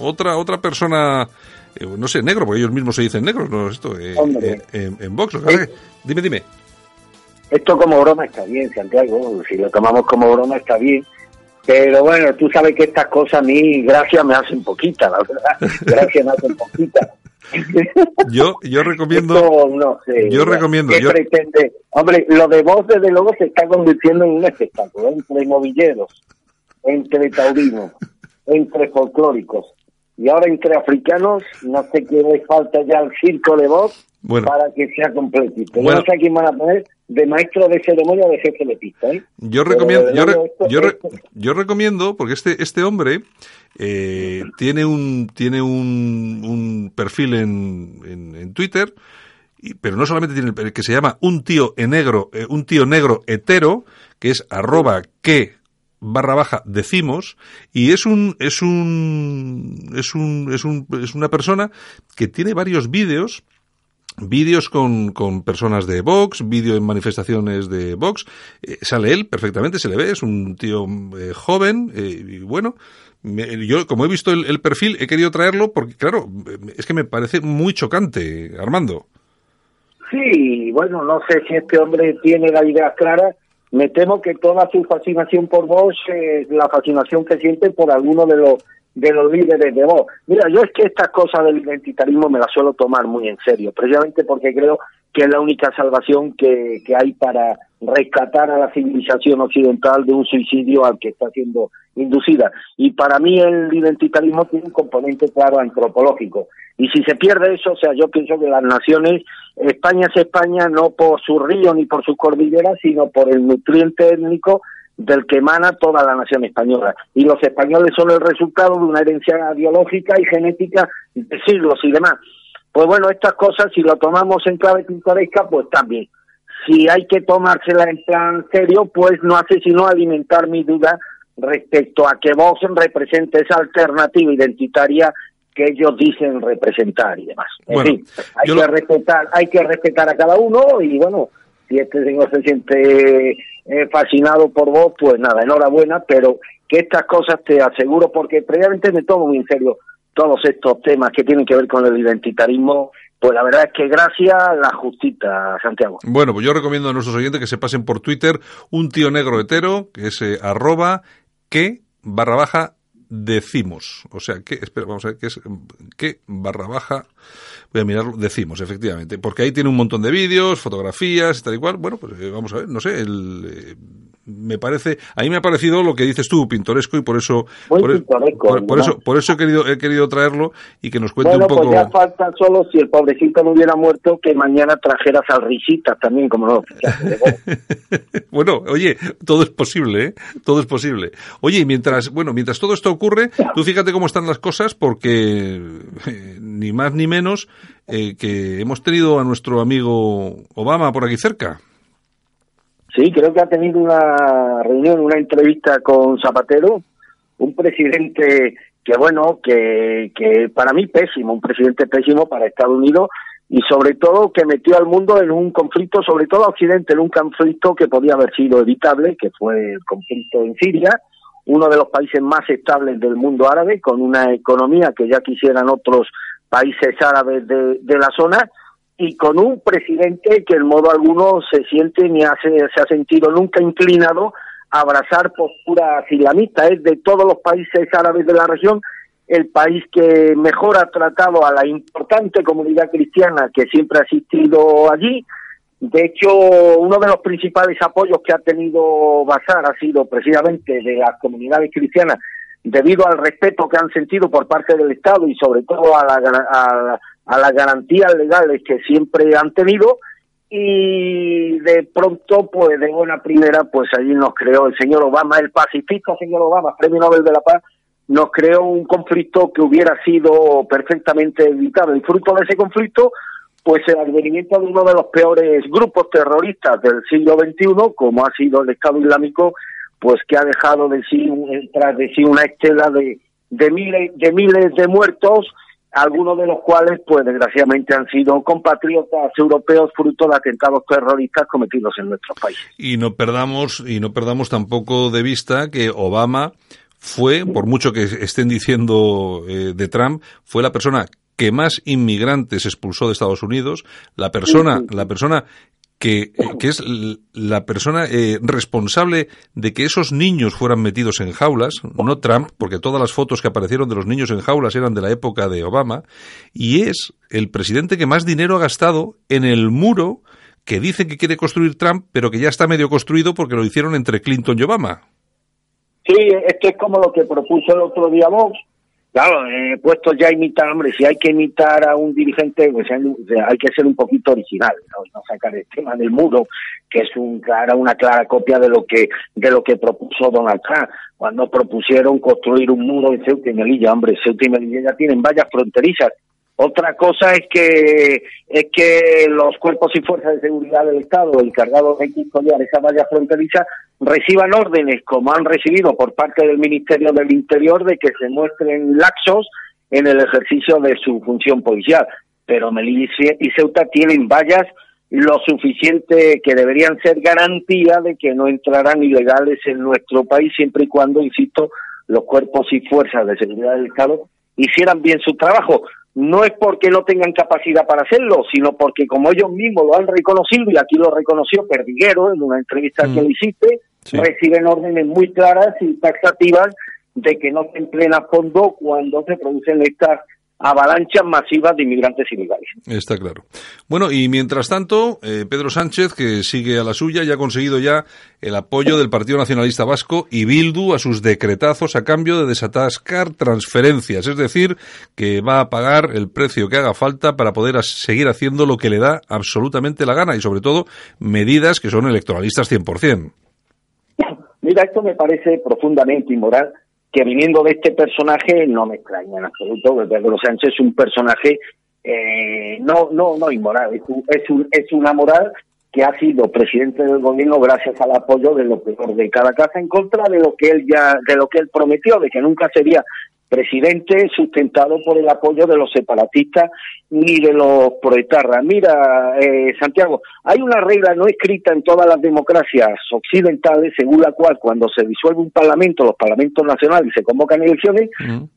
otra, otra persona, eh, no sé, negro, porque ellos mismos se dicen negros, ¿no? Esto, eh, Hombre. eh, en, Vox. es que- dime, dime. Esto como broma está bien, Santiago. Si lo tomamos como broma está bien. Pero bueno, tú sabes que estas cosas a mí, gracias, me hacen poquita, la verdad. Gracias me hacen poquita. Yo, yo recomiendo. Esto, no sé, yo recomiendo, ¿Qué yo- pretende? Hombre, lo de vos, desde luego, se está convirtiendo en un espectáculo. Entre novilleros, entre taurinos, entre folclóricos. Y ahora entre africanos, no sé qué le falta ya al circo de voz Bueno. para que sea completito. Bueno. no sé a quién van a poner de maestro de ceremonia de jefe de pista. ¿eh? Yo recomiendo, yo, re- esto- yo, re- esto- yo recomiendo, porque este, este hombre eh, tiene un, tiene un, un perfil en, en, en Twitter, y- pero no solamente tiene el que se llama un tío en negro, eh, un tío negro hetero, que es arroba que barra baja decimos y es un es un es un es un es una persona que tiene varios vídeos vídeos con, con personas de Vox, vídeo en manifestaciones de Vox, eh, sale él perfectamente, se le ve, es un tío eh, joven, eh, y bueno, yo como he visto el, el perfil he querido traerlo porque claro, es que me parece muy chocante, Armando. Sí, bueno, no sé si este hombre tiene la idea clara. Me temo que toda su fascinación por vos es la fascinación que siente por alguno de los de los líderes de vos. Mira, yo es que estas cosas del identitarismo me las suelo tomar muy en serio, precisamente porque creo que es la única salvación que, hay para rescatar a la civilización occidental de un suicidio al que está siendo inducida. Y para mí el identitarismo tiene un componente claro antropológico. Y si se pierde eso, o sea, yo pienso que las naciones, España es España no por su río ni por sus cordilleras, sino por el nutriente étnico del que emana toda la nación española. Y los españoles son el resultado de una herencia biológica y genética de siglos y demás. Pues bueno, estas cosas, si lo tomamos en clave pintoresca, pues también. Si hay que tomársela en plan serio, pues no hace sino alimentar mi duda respecto a que Vox represente esa alternativa identitaria que ellos dicen representar y demás. En Bueno, fin, hay que lo- respetar, hay que respetar a cada uno y bueno, si este señor se siente eh, fascinado por vos, pues nada, enhorabuena, pero que estas cosas te aseguro, porque previamente me tomo muy en serio todos estos temas que tienen que ver con el identitarismo, pues la verdad es que gracias la justita, Santiago. Bueno, pues yo recomiendo a nuestros oyentes que se pasen por Twitter un tío negro hetero, que es eh, arroba que barra baja decimos. O sea, que, espera, vamos a ver, que es que barra baja, voy a mirarlo, decimos, efectivamente. Porque ahí tiene un montón de vídeos, fotografías, tal y cual. Bueno, pues eh, vamos a ver, no sé, el, eh, me parece, a mí me ha parecido lo que dices tú, pintoresco, y por eso, Muy por, e- pintoresco, por- eso, por eso he querido, he querido traerlo y que nos cuente Bueno, un poco. pues ya falta solo si el pobrecito no hubiera muerto que mañana trajeras al risitas también, como no. bueno, oye, todo es posible, ¿eh? Todo es posible. Oye, y mientras, bueno, mientras todo esto ocurre, tú fíjate cómo están las cosas, porque eh, ni más ni menos eh, que hemos tenido a nuestro amigo Obama por aquí cerca. Sí, creo que ha tenido una reunión, una entrevista con Zapatero, un presidente que, bueno, que, que para mí pésimo, un presidente pésimo para Estados Unidos y sobre todo que metió al mundo en un conflicto, sobre todo a Occidente, en un conflicto que podía haber sido evitable, que fue el conflicto en Siria, uno de los países más estables del mundo árabe, con una economía que ya quisieran otros países árabes de, de la zona, y con un presidente que en modo alguno se siente ni hace, se ha sentido nunca inclinado a abrazar posturas islamistas. Es de todos los países árabes de la región el país que mejor ha tratado a la importante comunidad cristiana que siempre ha existido allí. De hecho, uno de los principales apoyos que ha tenido Basar ha sido precisamente de las comunidades cristianas debido al respeto que han sentido por parte del Estado y sobre todo a, la, a, a las garantías legales que siempre han tenido y de pronto, pues de buena primera, pues allí nos creó el señor Obama, el pacifista señor Obama, Premio Nobel de la Paz, nos creó un conflicto que hubiera sido perfectamente evitable. Y fruto de ese conflicto, pues el advenimiento de uno de los peores grupos terroristas del siglo XXI, como ha sido el Estado Islámico, pues que ha dejado de sí, tras de sí una estela de, de miles de miles de muertos algunos de los cuales, pues desgraciadamente, han sido compatriotas europeos fruto de atentados terroristas cometidos en nuestros países. Y no perdamos, y no perdamos tampoco de vista que Obama fue, por mucho que estén diciendo eh, de Trump, fue la persona que más inmigrantes expulsó de Estados Unidos, la persona, la persona que, eh, que, es la persona eh, responsable de que esos niños fueran metidos en jaulas, no Trump, porque todas las fotos que aparecieron de los niños en jaulas eran de la época de Obama, y es el presidente que más dinero ha gastado en el muro que dice que quiere construir Trump, pero que ya está medio construido porque lo hicieron entre Clinton y Obama. Sí, esto es como lo que propuso el otro día Vox, Claro, eh, puesto ya imitar, hombre, si hay que imitar a un dirigente, pues hay que ser un poquito original, ¿no? no sacar el tema del muro, que es un clara, una clara copia de lo que de lo que propuso Donald Trump cuando propusieron construir un muro en Ceuta y Melilla, hombre, Ceuta y Melilla ya tienen vallas fronterizas, otra cosa es que es que los cuerpos y fuerzas de seguridad del Estado encargados de custodiar esa valla fronteriza reciban órdenes, como han recibido por parte del Ministerio del Interior, de que se muestren laxos en el ejercicio de su función policial. Pero Melilla y Ceuta tienen vallas lo suficiente que deberían ser garantía de que no entrarán ilegales en nuestro país siempre y cuando, insisto, los cuerpos y fuerzas de seguridad del Estado hicieran bien su trabajo no es porque no tengan capacidad para hacerlo, sino porque como ellos mismos lo han reconocido, y aquí lo reconoció Perdiguero en una entrevista que le hiciste, reciben órdenes muy claras y taxativas de que no se empleen a fondo cuando se producen estas avalanchas masivas de inmigrantes ilegales. Está claro. Bueno, y mientras tanto, eh, Pedro Sánchez, que sigue a la suya, ya ha conseguido ya el apoyo del Partido Nacionalista Vasco y Bildu a sus decretazos a cambio de desatascar transferencias, es decir, que va a pagar el precio que haga falta para poder seguir haciendo lo que le da absolutamente la gana y sobre todo medidas que son electoralistas 100%. Mira, esto me parece profundamente inmoral que viniendo de este personaje no me extraña en absoluto, que Pedro Sánchez es un personaje eh, no no no inmoral, es, es, un, es una moral que ha sido presidente del gobierno gracias al apoyo de lo peor de cada casa en contra de lo que él ya de lo que él prometió de que nunca sería presidente sustentado por el apoyo de los separatistas ni de los proetarras. Mira, eh, Santiago, hay una regla no escrita en todas las democracias occidentales según la cual cuando se disuelve un parlamento, los parlamentos nacionales se convocan elecciones,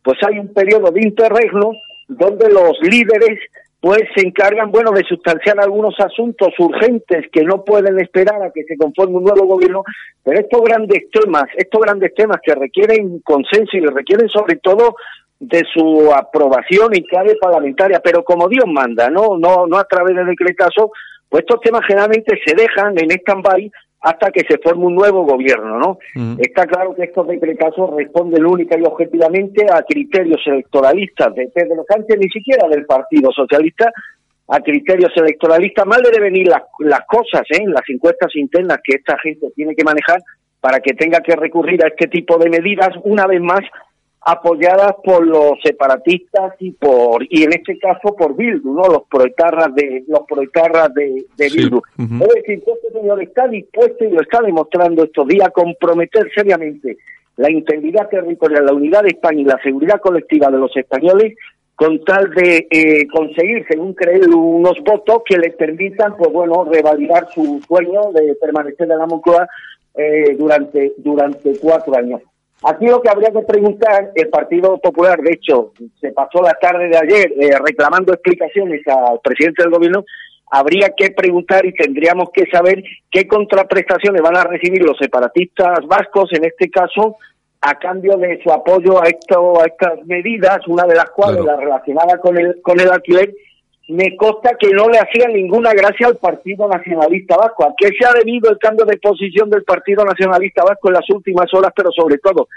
pues hay un periodo de interregno donde los líderes pues se encargan, bueno, de sustanciar algunos asuntos urgentes que no pueden esperar a que se conforme un nuevo gobierno, pero estos grandes temas, estos grandes temas que requieren consenso y requieren sobre todo de su aprobación y clave parlamentaria, pero como Dios manda, no, no, no a través de decretazo, pues estos temas generalmente se dejan en stand-by hasta que se forme un nuevo gobierno, ¿no? Mm. Está claro que estos decretazos responden única y objetivamente a criterios electoralistas de Pedro Sánchez, ni siquiera del Partido Socialista, a criterios electoralistas. Mal de venir las, las cosas, ¿eh? Las encuestas internas que esta gente tiene que manejar para que tenga que recurrir a este tipo de medidas, una vez más, apoyadas por los separatistas y por y en este caso por Bildu, ¿no? Los proetarras de los proetarras de, de Bildu. Es decir, este señor está dispuesto y lo está demostrando estos días a comprometer seriamente la integridad territorial, la unidad de España y la seguridad colectiva de los españoles con tal de eh, conseguir, según cree, unos votos que le permitan, pues bueno, revalidar su sueño de permanecer en la Moncloa eh, durante, durante cuatro años. Aquí lo que habría que preguntar, el Partido Popular, de hecho, se pasó la tarde de ayer eh, reclamando explicaciones al presidente del gobierno, habría que preguntar y tendríamos que saber qué contraprestaciones van a recibir los separatistas vascos, en este caso, a cambio de su apoyo a, esto, a estas medidas, una de las cuales, Claro. la relacionada con el, con el alquiler, me consta que no le hacía ninguna gracia al Partido Nacionalista Vasco. ¿A qué se ha debido el cambio de posición del Partido Nacionalista Vasco en las últimas horas, pero sobre todo,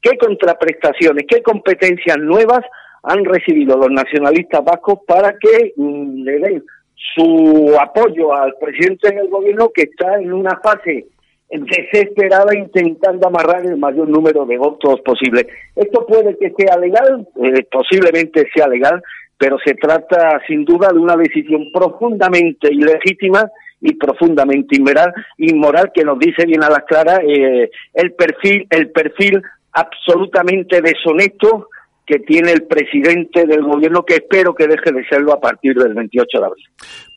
qué contraprestaciones, qué competencias nuevas han recibido los nacionalistas vascos para que mm, le den su apoyo al presidente del gobierno que está en una fase desesperada intentando amarrar el mayor número de votos posible. Esto puede que sea legal, eh, posiblemente sea legal, pero se trata sin duda de una decisión profundamente ilegítima y profundamente inmoral, inmoral que nos dice bien a las claras eh, el perfil el perfil absolutamente deshonesto que tiene el presidente del gobierno que espero que deje de serlo a partir del 28 de abril.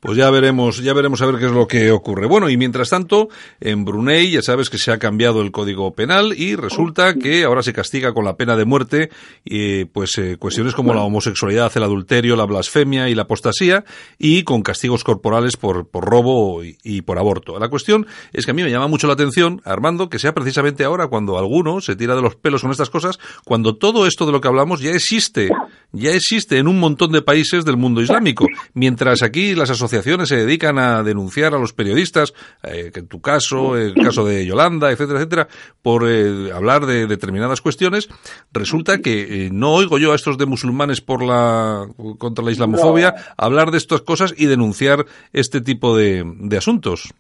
Pues ya veremos, ya veremos a ver qué es lo que ocurre. Bueno, y mientras tanto, en Brunei ya sabes que se ha cambiado el código penal y resulta que ahora se castiga con la pena de muerte eh, pues eh, cuestiones como la homosexualidad, el adulterio, la blasfemia y la apostasía y con castigos corporales por, por robo y, y por aborto. La cuestión es que a mí me llama mucho la atención, Armando, que sea precisamente ahora cuando alguno se tira de los pelos con estas cosas, cuando todo esto de lo que hablamos ya existe, ya existe en un montón de países del mundo islámico, mientras aquí las asociaciones se dedican a denunciar a los periodistas, eh, que en tu caso, el caso de Yolanda, etcétera, etcétera, por eh, hablar de determinadas cuestiones, resulta que eh, no oigo yo a estos de musulmanes por la contra la islamofobia hablar de estas cosas y denunciar este tipo de, de asuntos.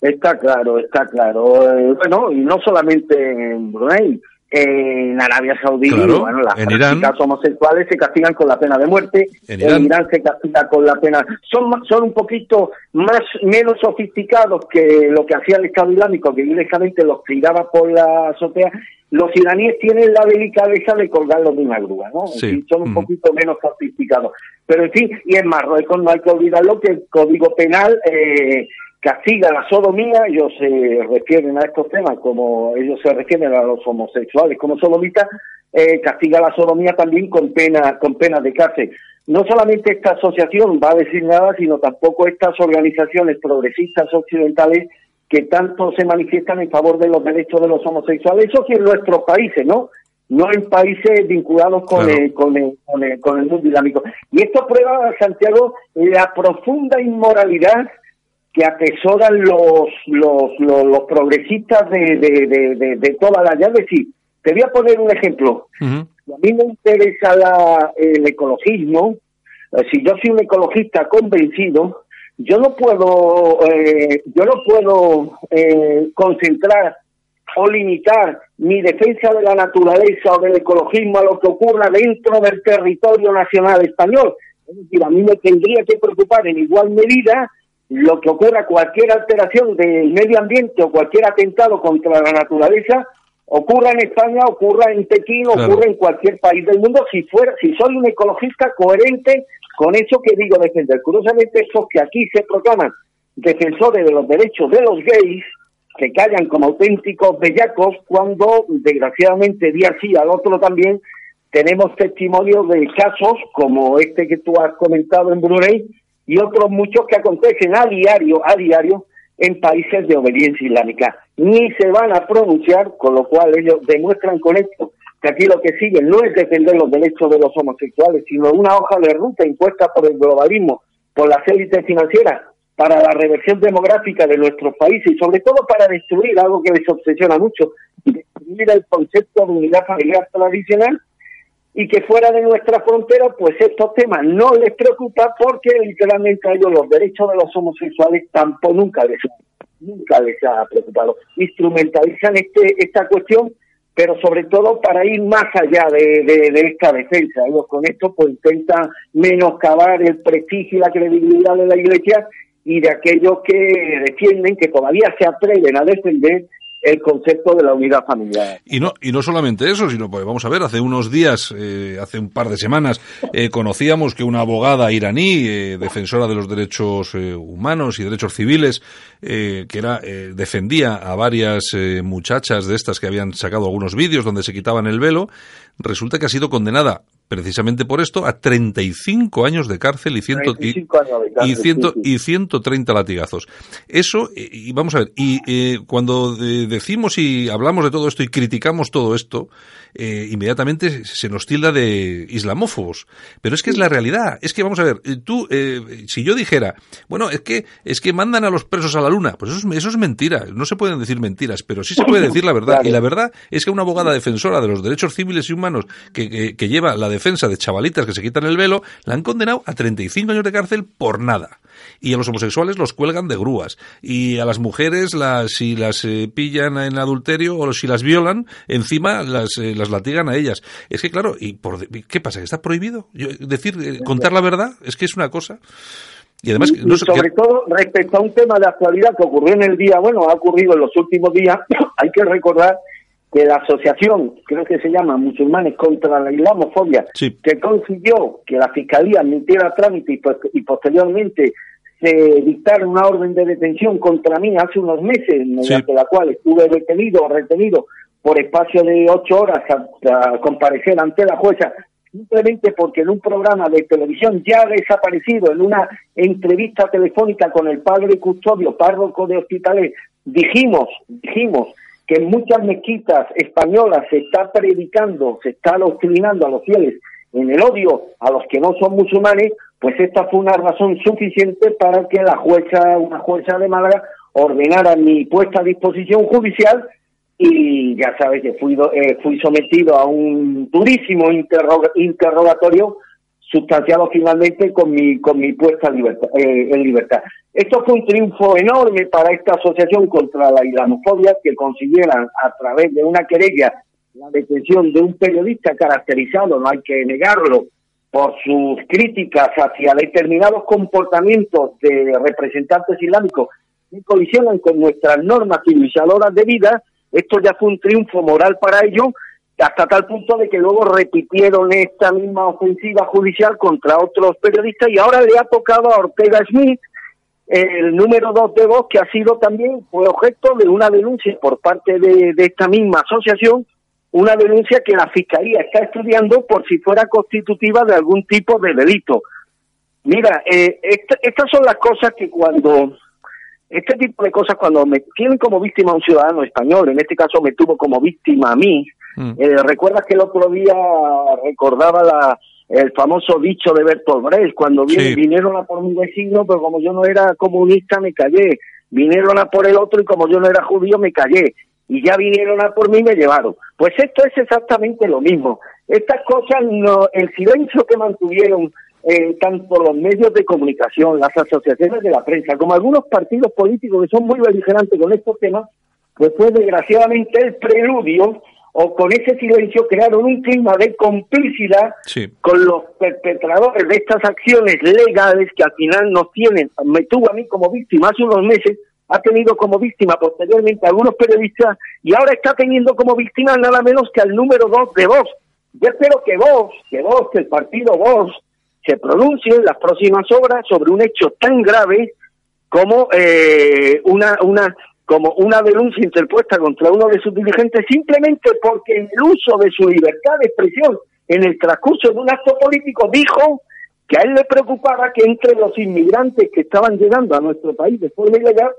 Está claro, está claro. Bueno, y no solamente en Brunei, en Arabia Saudí, Claro, bueno, las en Irán. homosexuales se castigan con la pena de muerte, En en Irán. Se castiga con la pena. Son ma- son un poquito más menos sofisticados que lo que hacía el Estado Islámico, que directamente los tiraba por la azotea. Los iraníes tienen la delicadeza de colgarlos de una grúa, ¿no? En Sí. fin, son un poquito menos sofisticados. Pero en fin, y en Marruecos no hay que olvidarlo que el Código Penal eh, castiga la sodomía, ellos se refieren a estos temas como ellos se refieren a los homosexuales como sodomitas, eh, castiga la sodomía también con pena con penas de cárcel. No solamente esta asociación va a decir nada, sino tampoco estas organizaciones progresistas occidentales que tanto se manifiestan en favor de los derechos de los homosexuales, eso sí en nuestros países, ¿no? No en países vinculados con, Claro. el, con, el, con, el, con el mundo islámico. Y esto prueba, Santiago, la profunda inmoralidad que atesoran los, los, los, los progresistas de, de, de, de, de toda la llave. Sí, te voy a poner un ejemplo. A mí me interesa la, el ecologismo, eh, si yo soy un ecologista convencido, yo no puedo, eh, yo no puedo eh, concentrar o limitar mi defensa de la naturaleza o del ecologismo a lo que ocurra dentro del territorio nacional español. Es decir, a mí me tendría que preocupar en igual medida lo que ocurra, cualquier alteración del medio ambiente o cualquier atentado contra la naturaleza, ocurra en España, ocurra en Pekín, Claro. ocurra en cualquier país del mundo, si fuera, si soy un ecologista coherente con eso que digo defender. Curiosamente, esos que aquí se proclaman defensores de los derechos de los gays, que callan como auténticos bellacos, cuando desgraciadamente día sí al otro también tenemos testimonios de casos como este que tú has comentado en Brunei y otros muchos que acontecen a diario, a diario en países de obediencia islámica. Ni se van a pronunciar, con lo cual ellos demuestran con esto que aquí lo que siguen no es defender los derechos de los homosexuales, sino una hoja de ruta impuesta por el globalismo, por las élites financieras, para la reversión demográfica de nuestros países y sobre todo para destruir algo que les obsesiona mucho, destruir el concepto de unidad familiar tradicional y que fuera de nuestra frontera, pues estos temas no les preocupa porque literalmente a ellos los derechos de los homosexuales tampoco nunca les nunca les ha preocupado. Instrumentalizan este esta cuestión, pero sobre todo para ir más allá de, de- esta defensa. Ellos con esto pues intentan menoscabar el prestigio y la credibilidad de la Iglesia y de aquellos que defienden, que todavía se atreven a defender el concepto de la unidad familiar. Y no, y no solamente eso, sino pues vamos a ver, hace unos días, eh, hace un par de semanas, eh, conocíamos que una abogada iraní, eh, defensora de los derechos eh, humanos y derechos civiles, eh, que era, defendía a varias muchachas de estas que habían sacado algunos vídeos donde se quitaban el velo, resulta que ha sido condenada precisamente por esto a 35 años de cárcel y, ciento, y, 35 años de cárcel, y, ciento- sí, sí. y 130 latigazos. Eso, y, y vamos a ver, y eh, cuando eh, decimos y hablamos de todo esto y criticamos todo esto, eh, inmediatamente se nos tilda de islamófobos. Pero es que es la realidad. Es que vamos a ver, eh, tú, eh, si yo dijera, bueno, es que es que mandan a los presos a la luna, pues eso es, eso es mentira. No se pueden decir mentiras, pero sí se puede decir la verdad. Y la verdad es que una abogada defensora de los derechos civiles y humanos que, que- que lleva la defensa de chavalitas que se quitan el velo, la han condenado a 35 años de cárcel por nada. Y a los homosexuales los cuelgan de grúas. Y a las mujeres, las, si las eh, pillan en adulterio o si las violan, encima las, eh, las latigan a ellas. Es que claro, ¿y por, ¿qué pasa? ¿Que está prohibido? Yo- decir, eh, contar la verdad, es que es una cosa. Y además, Y no sé- sobre que- todo respecto a un tema de actualidad que ocurrió en el día, bueno, ha ocurrido en los últimos días, hay que recordar que la asociación, creo que se llama Musulmanes contra la Islamofobia, Sí. que consiguió que la Fiscalía admitiera trámite y, y posteriormente se dictara una orden de detención contra mí hace unos meses, mediante la cual estuve detenido o retenido por espacio de ocho horas hasta comparecer ante la jueza, simplemente porque en un programa de televisión ya desaparecido, en una entrevista telefónica con el padre custodio, párroco de hospitales, dijimos, dijimos que en muchas mezquitas españolas se está predicando, se está adoctrinando a los fieles en el odio a los que no son musulmanes, pues esta fue una razón suficiente para que la jueza, una jueza de Málaga, ordenara mi puesta a disposición judicial y ya sabes que fui, eh, fui sometido a un durísimo interroga- interrogatorio sustanciado finalmente con mi con mi puesta en libertad, eh, en libertad. Esto fue un triunfo enorme para esta asociación contra la islamofobia que consiguieran a través de una querella la detención de un periodista caracterizado, no hay que negarlo, por sus críticas hacia determinados comportamientos de representantes islámicos que colisionan con nuestras normas civilizadoras de vida, esto ya fue un triunfo moral para ellos, hasta tal punto de que luego repitieron esta misma ofensiva judicial contra otros periodistas y ahora le ha tocado a Ortega Smith el número dos de voz que ha sido también fue objeto de una denuncia por parte de, esta misma asociación una denuncia que la fiscalía está estudiando por si fuera constitutiva de algún tipo de delito. Mira, eh, esta- estas son las cosas que cuando este tipo de cosas cuando me tienen como víctima a un ciudadano español, en este caso me tuvo como víctima a mí. Mm. Eh, Recuerdas que el otro día recordaba la el famoso dicho de Bertolt Brecht cuando Sí. vinieron a por mi vecino, pero como yo no era comunista me callé. Vinieron a por el otro y como yo no era judío me callé. Y ya vinieron a por mí y me llevaron. Pues esto es exactamente lo mismo. Estas cosas, no, el silencio que mantuvieron eh, tanto los medios de comunicación, las asociaciones de la prensa, como algunos partidos políticos que son muy beligerantes con estos temas, pues fue desgraciadamente el preludio o con ese silencio crearon un clima de complicidad Sí. con los perpetradores de estas acciones legales que al final nos tienen, me tuvo a mí como víctima hace unos meses, ha tenido como víctima posteriormente a algunos periodistas y ahora está teniendo como víctima nada menos que al número dos de Vox. Yo espero que Vox, que Vox, que el partido Vox se pronuncie en las próximas horas sobre un hecho tan grave como eh, una una como una denuncia interpuesta contra uno de sus dirigentes simplemente porque en el uso de su libertad de expresión en el transcurso de un acto político dijo que a él le preocupaba que entre los inmigrantes que estaban llegando a nuestro país de forma ilegal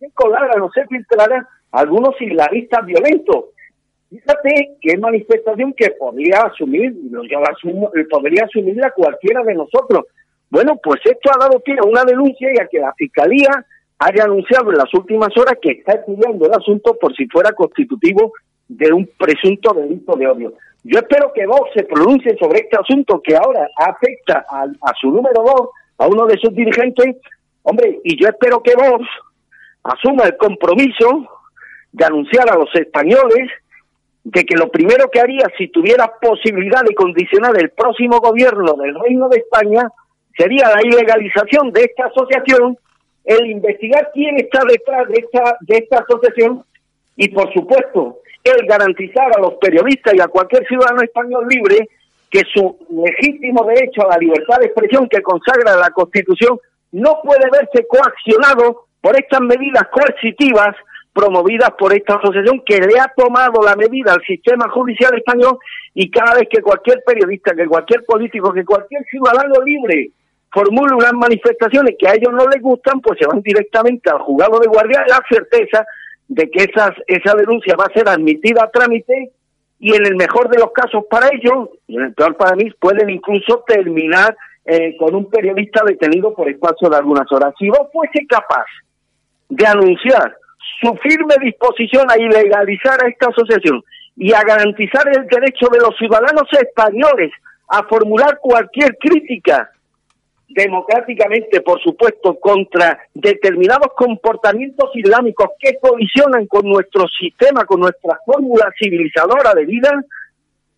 se colaran o se filtraran algunos islamistas violentos. Fíjate que es manifestación que podría asumir, yo la asumo, eh, podría asumirla cualquiera de nosotros. Bueno, pues esto ha dado pie a una denuncia y a que la Fiscalía haya anunciado en las últimas horas que está estudiando el asunto por si fuera constitutivo de un presunto delito de odio. Yo espero que Vox se pronuncie sobre este asunto que ahora afecta a, su número dos, a uno de sus dirigentes, hombre, y yo espero que Vox asuma el compromiso de anunciar a los españoles de que lo primero que haría si tuviera posibilidad de condicionar el próximo gobierno del Reino de España sería la ilegalización de esta asociación, el investigar quién está detrás de esta de esta asociación y por supuesto el garantizar a los periodistas y a cualquier ciudadano español libre que su legítimo derecho a la libertad de expresión que consagra la Constitución no puede verse coaccionado por estas medidas coercitivas promovidas por esta asociación que le ha tomado la medida al sistema judicial español y cada vez que cualquier periodista, que cualquier político, que cualquier ciudadano libre formule unas manifestaciones que a ellos no les gustan, pues se van directamente al juzgado de guardia la certeza de que esas, esa denuncia va a ser admitida a trámite y en el mejor de los casos para ellos, y en el peor para mí, pueden incluso terminar eh, con un periodista detenido por espacio de algunas horas. Si vos fuese capaz de anunciar su firme disposición a ilegalizar a esta asociación y a garantizar el derecho de los ciudadanos españoles a formular cualquier crítica democráticamente, por supuesto, contra determinados comportamientos islámicos que colisionan con nuestro sistema, con nuestra fórmula civilizadora de vida,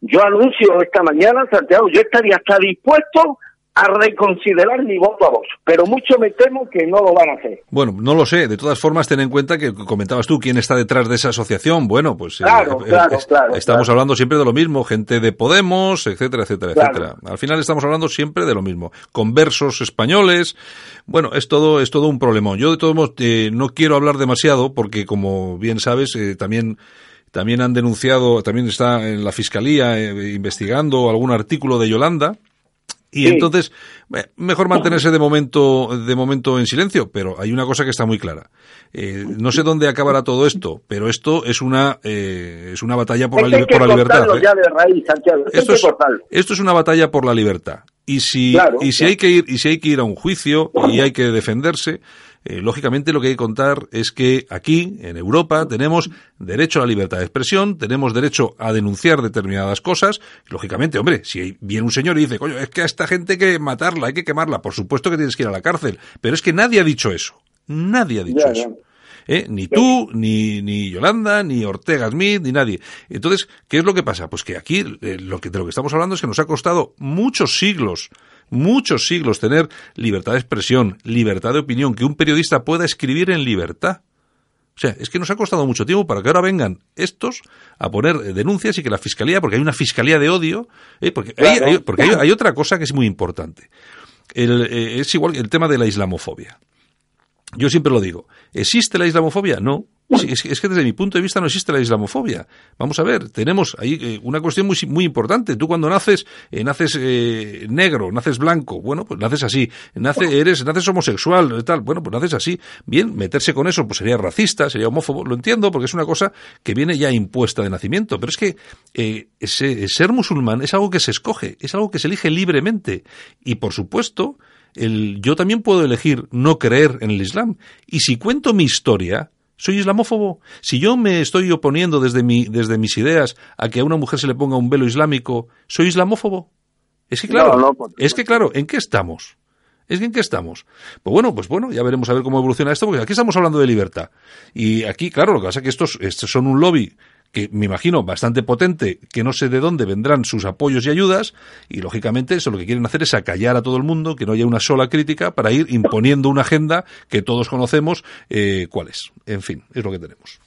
yo anuncio esta mañana, Santiago, yo estaría hasta dispuesto a reconsiderar mi voto a vos, pero mucho me temo que no lo van a hacer. Bueno, no lo sé. De todas formas, ten en cuenta que comentabas tú quién está detrás de esa asociación. Bueno, pues eh, Claro, eh, claro, es- claro, estamos claro. hablando siempre de lo mismo, gente de Podemos, etcétera, etcétera, etcétera. Al final estamos hablando siempre de lo mismo. Conversos españoles. Bueno, es todo, es todo un problemón. Yo de todos modos eh, no quiero hablar demasiado porque, como bien sabes, eh, también también han denunciado, también está en la fiscalía eh, investigando algún artículo de Yolanda. Y Sí. entonces, eh, mejor mantenerse de momento, de momento en silencio, pero hay una cosa que está muy clara. Eh, no sé dónde acabará todo esto, pero esto es una, eh, es una batalla por Es la, que por la libertad. ¿eh? ya de raíz, Santiago. Esto es, esto es una batalla por la libertad. Y si, Claro, y si claro. hay que ir, y si hay que ir a un juicio y hay que defenderse, eh, lógicamente lo que hay que contar es que aquí, en Europa, tenemos derecho a la libertad de expresión, tenemos derecho a denunciar determinadas cosas. Lógicamente, hombre, si viene un señor y dice, coño, es que a esta gente hay que matarla, hay que quemarla, por supuesto que tienes que ir a la cárcel. Pero es que nadie ha dicho eso. Nadie ha dicho Ya, eso. ¿eh? Ni tú, ni, ni Yolanda, ni Ortega Smith, ni nadie. Entonces, ¿qué es lo que pasa? Pues que aquí eh, lo que, de lo que estamos hablando es que nos ha costado muchos siglos, muchos siglos tener libertad de expresión, libertad de opinión, que un periodista pueda escribir en libertad. O sea, es que nos ha costado mucho tiempo para que ahora vengan estos a poner eh, denuncias y que la fiscalía, porque hay una fiscalía de odio, eh, porque, hay, porque hay, hay otra cosa que es muy importante. El, eh, es igual que el tema de la islamofobia. Yo siempre lo digo. ¿Existe la islamofobia? No. Es, que- es que desde mi punto de vista no existe la islamofobia. Vamos a ver, tenemos ahí eh, una cuestión muy, muy importante. Tú cuando naces, eh, naces eh, negro, naces blanco, bueno, pues naces así. Nace, eres, naces homosexual, eh, tal, bueno, pues naces así. Bien, meterse con eso, pues sería racista, sería homófobo, lo entiendo, porque es una cosa que viene ya impuesta de nacimiento. Pero es que eh, ese- ser musulmán es algo que se escoge, es algo que se elige libremente. Y por supuesto, el, yo también puedo elegir no creer en el Islam. Y si cuento mi historia, soy islamófobo. Si yo me estoy oponiendo desde, mi, desde mis ideas a que a una mujer se le ponga un velo islámico, soy islamófobo. Es que claro, No, no, por es que claro, ¿en qué estamos? ¿Es que en qué estamos? Pues bueno, pues bueno, ya veremos a ver cómo evoluciona esto, porque aquí estamos hablando de libertad. Y aquí, claro, lo que pasa es que estos, estos son un lobby que me imagino bastante potente, que no sé de dónde vendrán sus apoyos y ayudas, y lógicamente eso lo que quieren hacer es acallar a todo el mundo, que no haya una sola crítica, para ir imponiendo una agenda que todos conocemos eh, cuál es. En fin, es lo que tenemos.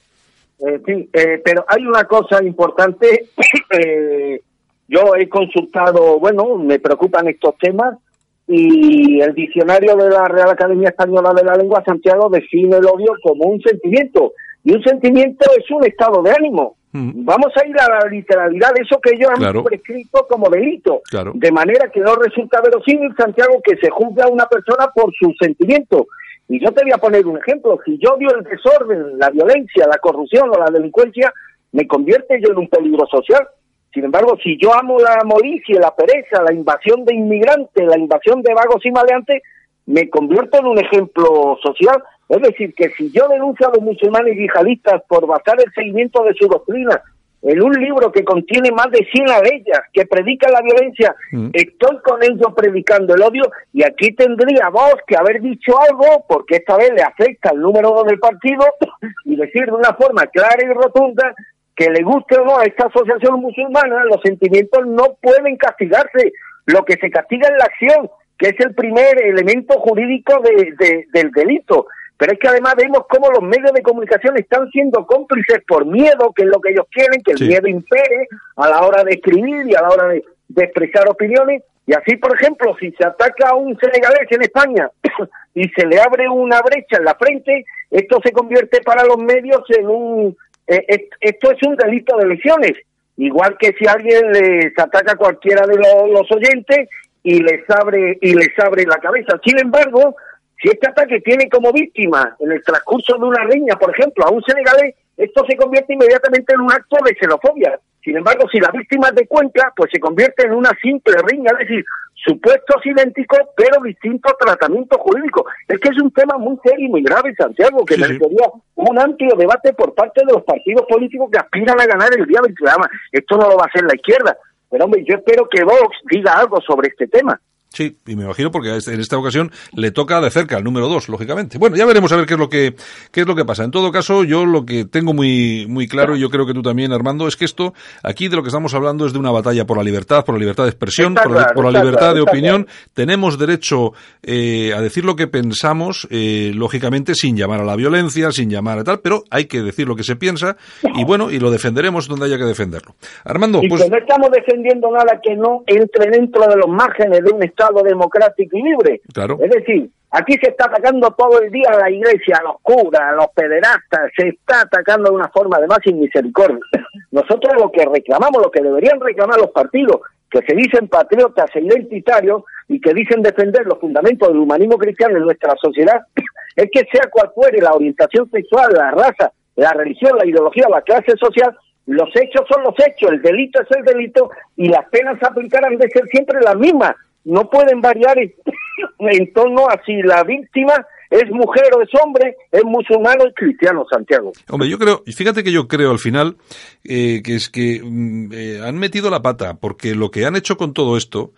Eh, sí, eh, pero hay una cosa importante. eh, yo he consultado, bueno, me preocupan estos temas y el diccionario de la Real Academia Española de la Lengua, Santiago, define el odio como un sentimiento. Y un sentimiento es un estado de ánimo. Mm. Vamos a ir a la literalidad de eso que ellos Claro. han prescrito como delito. Claro. De manera que no resulta verosímil, Santiago, que se juzgue a una persona por sus sentimientos. Y yo te voy a poner un ejemplo. Si yo odio el desorden, la violencia, la corrupción o la delincuencia, me convierte yo en un peligro social. Sin embargo, si yo amo la molicie, la pereza, la invasión de inmigrantes, la invasión de vagos y maleantes, me convierto en un ejemplo social. Es decir, que si yo denuncio a los musulmanes yihadistas por basar el seguimiento de su doctrina en un libro que contiene más de 100 leyes que predica la violencia, Mm. estoy con ellos predicando el odio y aquí tendría vos que haber dicho algo porque esta vez le afecta al número dos del partido y decir de una forma clara y rotunda que le guste o no a esta asociación musulmana, los sentimientos no pueden castigarse. Lo que se castiga es la acción, que es el primer elemento jurídico de- de- del delito. Pero es que además vemos cómo los medios de comunicación están siendo cómplices por miedo, que es lo que ellos quieren, que el Sí. miedo impere a la hora de escribir y a la hora de, de expresar opiniones. Y así, por ejemplo, si se ataca a un senegalés en España y se le abre una brecha en la frente, esto se convierte para los medios en un... eh, es- esto es un delito de lesiones. Igual que si alguien les ataca a cualquiera de los, los oyentes y les abre y les abre la cabeza. Sin embargo, si este ataque tiene como víctima en el transcurso de una riña, por ejemplo, a un senegalés, esto se convierte inmediatamente en un acto de xenofobia. Sin embargo, si la víctima es de Cuenca, pues se convierte en una simple riña, es decir, supuestos idénticos, pero distintos tratamientos jurídicos. Es que es un tema muy serio y muy grave, Santiago, que Sí, sí. merecería un amplio debate por parte de los partidos políticos que aspiran a ganar el día 20. Además, esto no lo va a hacer la izquierda. Pero, hombre, yo espero que Vox diga algo sobre este tema. Sí, y me imagino porque este- en esta ocasión le toca de cerca al número dos, lógicamente. Bueno, ya veremos a ver qué es lo que qué es lo que pasa. En todo caso, yo lo que tengo muy muy claro y yo creo que tú también, Armando, es que esto aquí de lo que estamos hablando es de una batalla por la libertad, por la libertad de expresión, por, la- por libertad claro, de opinión. Tenemos derecho eh, a decir lo que pensamos, eh, lógicamente sin llamar a la violencia, sin llamar a tal, pero hay que decir lo que se piensa y bueno, y lo defenderemos donde haya que defenderlo. Armando, y pues que no estamos defendiendo nada que no entre dentro de los márgenes de un Estado democrático y libre. Claro. Es decir, aquí se está atacando todo el día a la iglesia, a los curas, a los pederastas, se está atacando de una forma de más sin misericordia. Nosotros lo que reclamamos, lo que deberían reclamar los partidos, que se dicen patriotas e identitarios y que dicen defender los fundamentos del humanismo cristiano en nuestra sociedad, es que sea cual fuere la orientación sexual, la raza, la religión, la ideología, la clase social, los hechos son los hechos, el delito es el delito y las penas a aplicar han de ser siempre las mismas. No pueden variar en, torno a si la víctima es mujer o es hombre, es musulmán o es cristiano, Santiago. Hombre, yo creo, y fíjate que yo creo al final eh, que es que mm, eh, han metido la pata, porque lo que han hecho con todo esto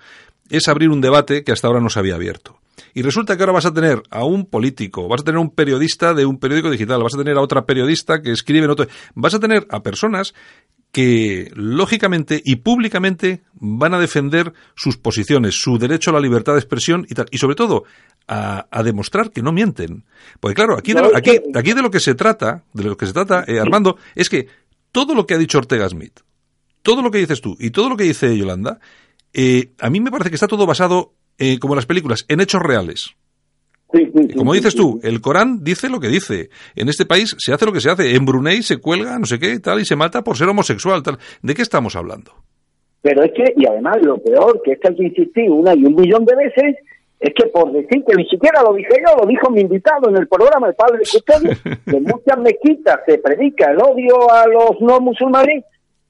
es abrir un debate que hasta ahora no se había abierto. Y resulta que ahora vas a tener a un político, vas a tener a un periodista de un periódico digital, vas a tener a otra periodista que escribe en otro, vas a tener a personas que lógicamente y públicamente van a defender sus posiciones, su derecho a la libertad de expresión y tal, y sobre todo a, a demostrar que no mienten. Porque claro, aquí de, No, lo, es aquí, que- aquí de lo que se trata, de lo que se trata, eh, Armando, es que todo lo que ha dicho Ortega Smith, todo lo que dices tú y todo lo que dice Yolanda, eh, a mí me parece que está todo basado, eh, como en las películas, en hechos reales. Sí, sí, sí, Como dices tú, el Corán dice lo que dice. En este país se hace lo que se hace. En Brunei se cuelga, no sé qué, tal, y se mata por ser homosexual, tal. ¿De qué estamos hablando? Pero es que, y además lo peor, que es que hay que insistir una y un millón de veces, es que por decir que ni siquiera lo dije yo, lo dijo mi invitado en el programa, el padre Custodio, que en muchas mezquitas se predica el odio a los no musulmanes,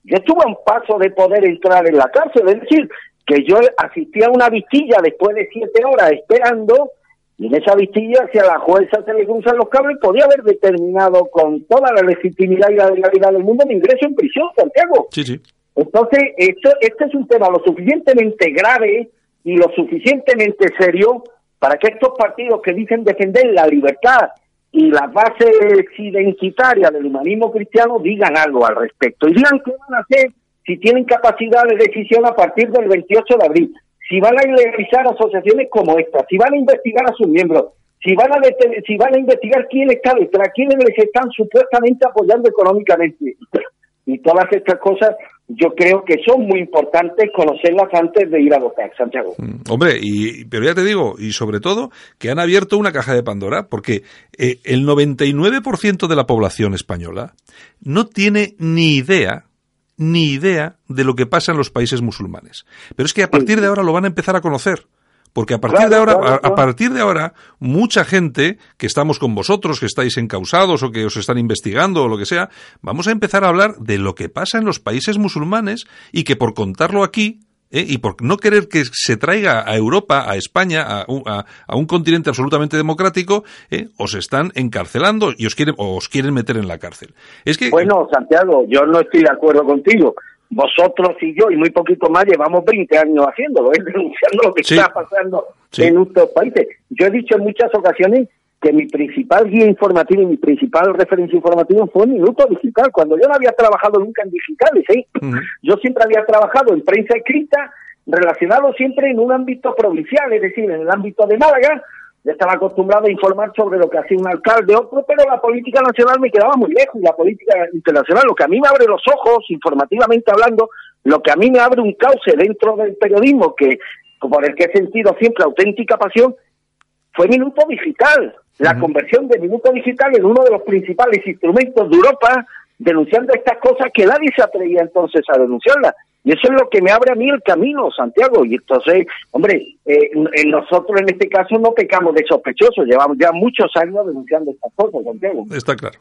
yo estuve a un paso de poder entrar en la cárcel, es decir, que yo asistí a una vistilla después de siete horas esperando, y en esa vistilla, si a la jueza se le cruzan los cables, podía haber determinado con toda la legitimidad y la legalidad del mundo mi ingreso en prisión, Santiago. Sí, sí. Entonces, esto, este es un tema lo suficientemente grave y lo suficientemente serio para que estos partidos que dicen defender la libertad y las bases identitarias del humanismo cristiano digan algo al respecto y digan qué van a hacer si tienen capacidad de decisión a partir del 28 de abril, si van a ilegalizar asociaciones como esta, si van a investigar a sus miembros, si van a si van a investigar quién está detrás, quiénes les están supuestamente apoyando económicamente y todas estas cosas yo creo que son muy importantes conocerlas antes de ir a votar, Santiago. Mm, Hombre, y, pero ya te digo, y sobre todo, que han abierto una caja de Pandora, porque eh, el 99% de la población española no tiene ni idea, ni idea de lo que pasa en los países musulmanes. Pero es que a partir de ahora lo van a empezar a conocer. Porque a partir Claro, de ahora, claro, a- partir de ahora, mucha gente que estamos con vosotros, que estáis encausados o que os están investigando o lo que sea, vamos a empezar a hablar de lo que pasa en los países musulmanes y que por contarlo aquí, ¿eh? y por no querer que se traiga a Europa, a España, a un, a- a un continente absolutamente democrático, ¿eh? os están encarcelando y os quieren, o os quieren meter en la cárcel. Es que Bueno, Santiago, yo no estoy de acuerdo contigo. Vosotros y yo, y muy poquito más, llevamos 20 años haciéndolo, ¿eh? denunciando lo que Sí. está pasando Sí. en nuestros países. Yo he dicho en muchas ocasiones que mi principal guía informativa y mi principal referencia informativa fue Minuto Digital, cuando yo no había trabajado nunca en digitales. ¿eh? Yo siempre había trabajado en prensa escrita, relacionado siempre en un ámbito provincial, es decir, en el ámbito de Málaga, Yo estaba acostumbrado a informar sobre lo que hacía un alcalde, otro, pero la política nacional me quedaba muy lejos y la política internacional, lo que a mí me abre los ojos, informativamente hablando, lo que a mí me abre un cauce dentro del periodismo que por el que he sentido siempre auténtica pasión, fue Minuto Digital, la conversión de Minuto Digital en uno de los principales instrumentos de Europa denunciando estas cosas que nadie se atrevía entonces a denunciarlas. Y eso es lo que me abre a mí el camino, Santiago. Y entonces, hombre, eh, en nosotros en este caso no pecamos de sospechosos. Llevamos ya muchos años denunciando estas cosas, Santiago. Está claro.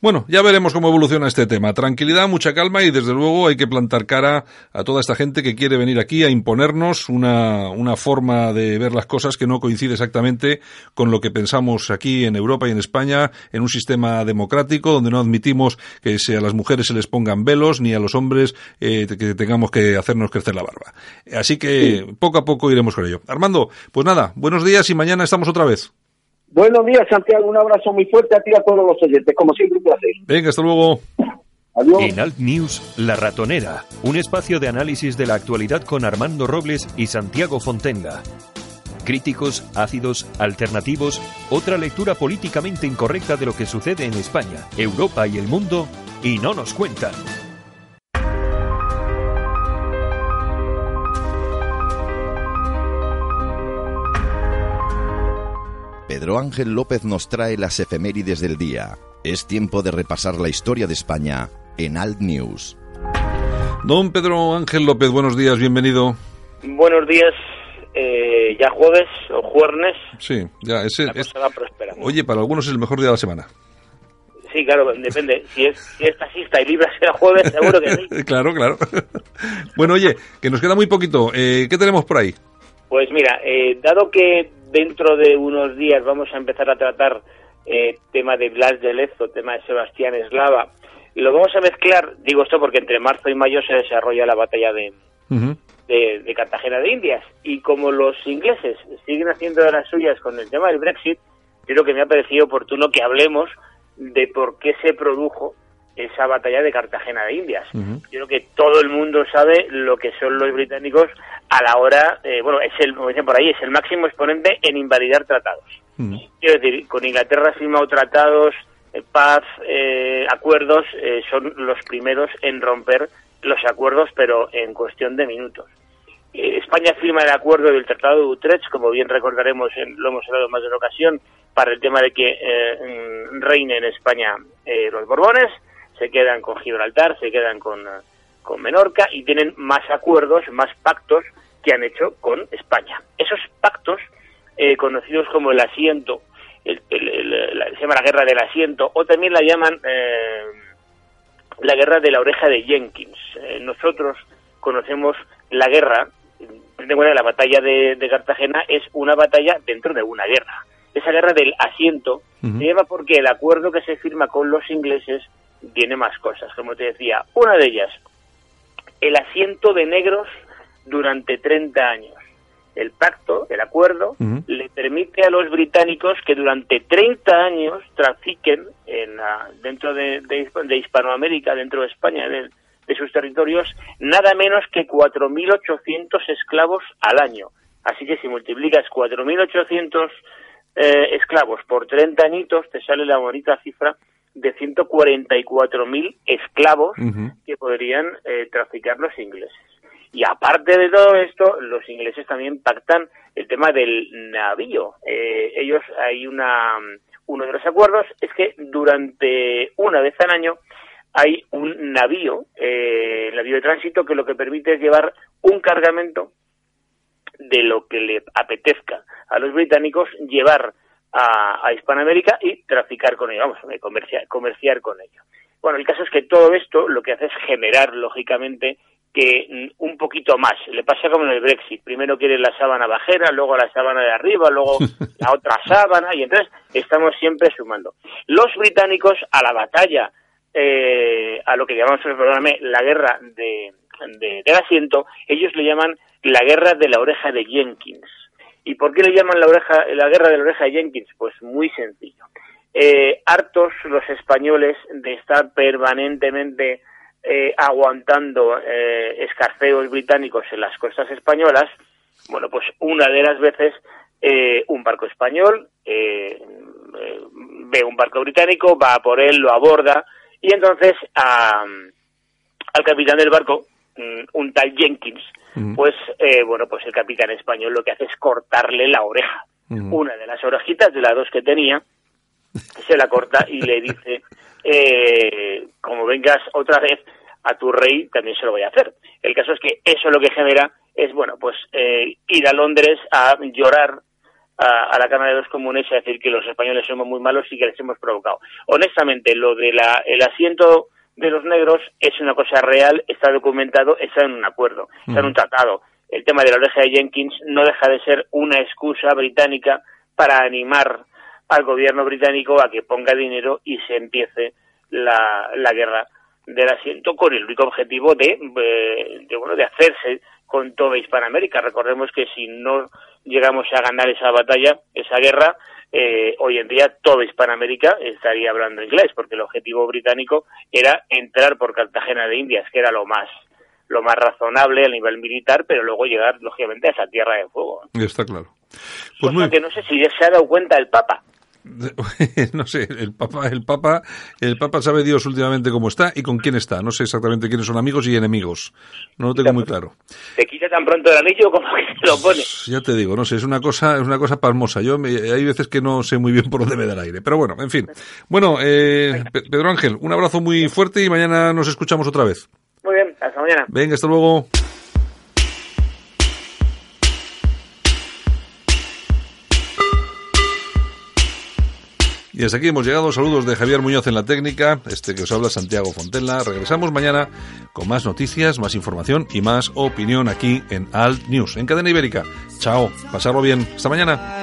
Bueno, ya veremos cómo evoluciona este tema. Tranquilidad, mucha calma y desde luego hay que plantar cara a toda esta gente que quiere venir aquí a imponernos una, una forma de ver las cosas que no coincide exactamente con lo que pensamos aquí en Europa y en España, en un sistema democrático donde no admitimos que a las mujeres se les pongan velos ni a los hombres eh, que tengamos que hacernos crecer la barba. Así que poco a poco iremos con ello. Armando, pues nada, buenos días y mañana estamos otra vez. Buenos días, Santiago. Un abrazo muy fuerte a ti y a todos los oyentes. Como siempre, un placer. Venga, hasta luego. Adiós. En Alt News, La Ratonera, un espacio de análisis de la actualidad con Armando Robles y Santiago Fontenga. Críticos, ácidos, alternativos, otra lectura políticamente incorrecta de lo que sucede en España, Europa y el mundo, y no nos cuentan. Pedro Ángel López nos trae las efemérides del día. Es tiempo de repasar la historia de España en Alt News. Don Pedro Ángel López, buenos días, bienvenido. Buenos días, eh, ya jueves o jueves. Sí, ya, ese, es-. Oye, para algunos es el mejor día de la semana. Sí, claro, depende. Si es, si es taxista y libras el jueves, seguro que sí. claro, claro. bueno, oye, que nos queda muy poquito. Eh, ¿Qué tenemos por ahí? Pues mira, eh, dado que dentro de unos días vamos a empezar a tratar eh, tema de Blas de Lezo, tema de Sebastián Eslava, lo vamos a mezclar, digo esto porque entre marzo y mayo se desarrolla la batalla de, de, de Cartagena de Indias. Y como los ingleses siguen haciendo de las suyas con el tema del Brexit, yo creo que me ha parecido oportuno que hablemos de por qué se produjo esa batalla de Cartagena de Indias. Yo creo que todo el mundo sabe lo que son los británicos a la hora, eh, bueno, es el, como dicen por ahí, es el máximo exponente en invalidar tratados. Quiero decir, con Inglaterra ha firmado tratados, eh, paz, eh, acuerdos, eh, son los primeros en romper los acuerdos, pero en cuestión de minutos. España firma el acuerdo del Tratado de Utrecht, como bien recordaremos, en- lo hemos hablado más de una ocasión, para el tema de que mm, reinen en España eh, los Borbones, se quedan con Gibraltar, se quedan con, con Menorca y tienen más acuerdos, más pactos que han hecho con España. Esos pactos, eh, conocidos como el asiento, el- el- el- la- se llama la guerra del asiento, o también la llaman eh, la guerra de la oreja de Jenkins. Eh, nosotros conocemos la guerra, ten la batalla de, de Cartagena es una batalla dentro de una guerra. Esa guerra del asiento se llama porque el acuerdo que se firma con los ingleses tiene más cosas. Como te decía, una de ellas, el asiento de negros durante 30 años. El pacto, el acuerdo, le permite a los británicos que durante 30 años trafiquen en la- dentro de, de de Hispanoamérica, dentro de España, de, de sus territorios, nada menos que 4.800 esclavos al año. Así que si multiplicas 4.800 eh, esclavos por 30 añitos, te sale la bonita cifra de 144.000 esclavos Ujú. que podrían eh, traficar los ingleses. Y aparte de todo esto, los ingleses también pactan el tema del navío. Eh, ellos hay una uno de los acuerdos es que durante una vez al año hay un navío, eh, navío de tránsito que lo que permite es llevar un cargamento de lo que le apetezca a los británicos llevar a, a Hispanoamérica y traficar con ello, vamos, comerciar, comerciar con ello. Bueno, el caso es que todo esto lo que hace es generar, lógicamente, que mm, un poquito más. Le pasa como en el Brexit. Primero quiere la sábana bajera, luego la sábana de arriba, luego la otra sábana, y entonces estamos siempre sumando. Los británicos a la batalla, eh, a lo que llamamos, perdóname, la guerra de, de- del asiento, ellos le llaman la guerra de la oreja de Jenkins. ¿Y por qué le llaman la, oreja, la guerra de la oreja de Jenkins? Pues muy sencillo. Eh, hartos los españoles de estar permanentemente eh, aguantando eh, escarceos británicos en las costas españolas, bueno, pues una de las veces eh, un barco español, eh, eh, ve un barco británico, va por él, lo aborda y entonces al capitán del barco, un tal Jenkins, pues eh, bueno, pues el capitán español lo que hace es cortarle la oreja. Una de las orejitas de las dos que tenía se la corta y le dice, eh, como vengas otra vez a tu rey, también se lo voy a hacer. El caso es que eso lo que genera es, bueno, pues eh, ir a Londres a llorar a, a la Cámara de los Comunes y a decir que los españoles somos muy malos y que les hemos provocado. Honestamente, lo de la, el asiento de los negros es una cosa real, está documentado, está en un acuerdo, está en un tratado. El tema de la oreja de Jenkins no deja de ser una excusa británica para animar al gobierno británico a que ponga dinero y se empiece la, la guerra del asiento con el único objetivo de, eh, de, bueno de hacerse con toda Hispanoamérica. Recordemos que si no llegamos a ganar esa batalla, esa guerra, eh, hoy en día toda Hispanoamérica estaría hablando inglés, porque el objetivo británico era entrar por Cartagena de Indias, que era lo más lo más razonable a nivel militar, pero luego llegar, lógicamente, a esa tierra de fuego. Está claro. Pues muy, que no sé si ya se ha dado cuenta el Papa. no sé, el Papa, el Papa, el Papa sabe Dios últimamente cómo está y con quién está. No sé exactamente quiénes son amigos y enemigos. No lo tengo muy claro. Te quita tan pronto el anillo como que te lo pone. Ya te digo, no sé, es una cosa, es una cosa pasmosa. Yo me- hay veces que no sé muy bien por dónde me da el aire, pero bueno, en fin. Bueno, eh, Pe- Pedro Ángel, un abrazo muy fuerte y mañana nos escuchamos otra vez. Muy bien, hasta mañana. Venga, hasta luego. Y hasta aquí hemos llegado. Saludos de Javier Muñoz en la técnica, este que os habla Santiago Fontella. Regresamos mañana con más noticias, más información y más opinión aquí en Alt News, en Cadena Ibérica. Chao, pasarlo bien. Hasta mañana.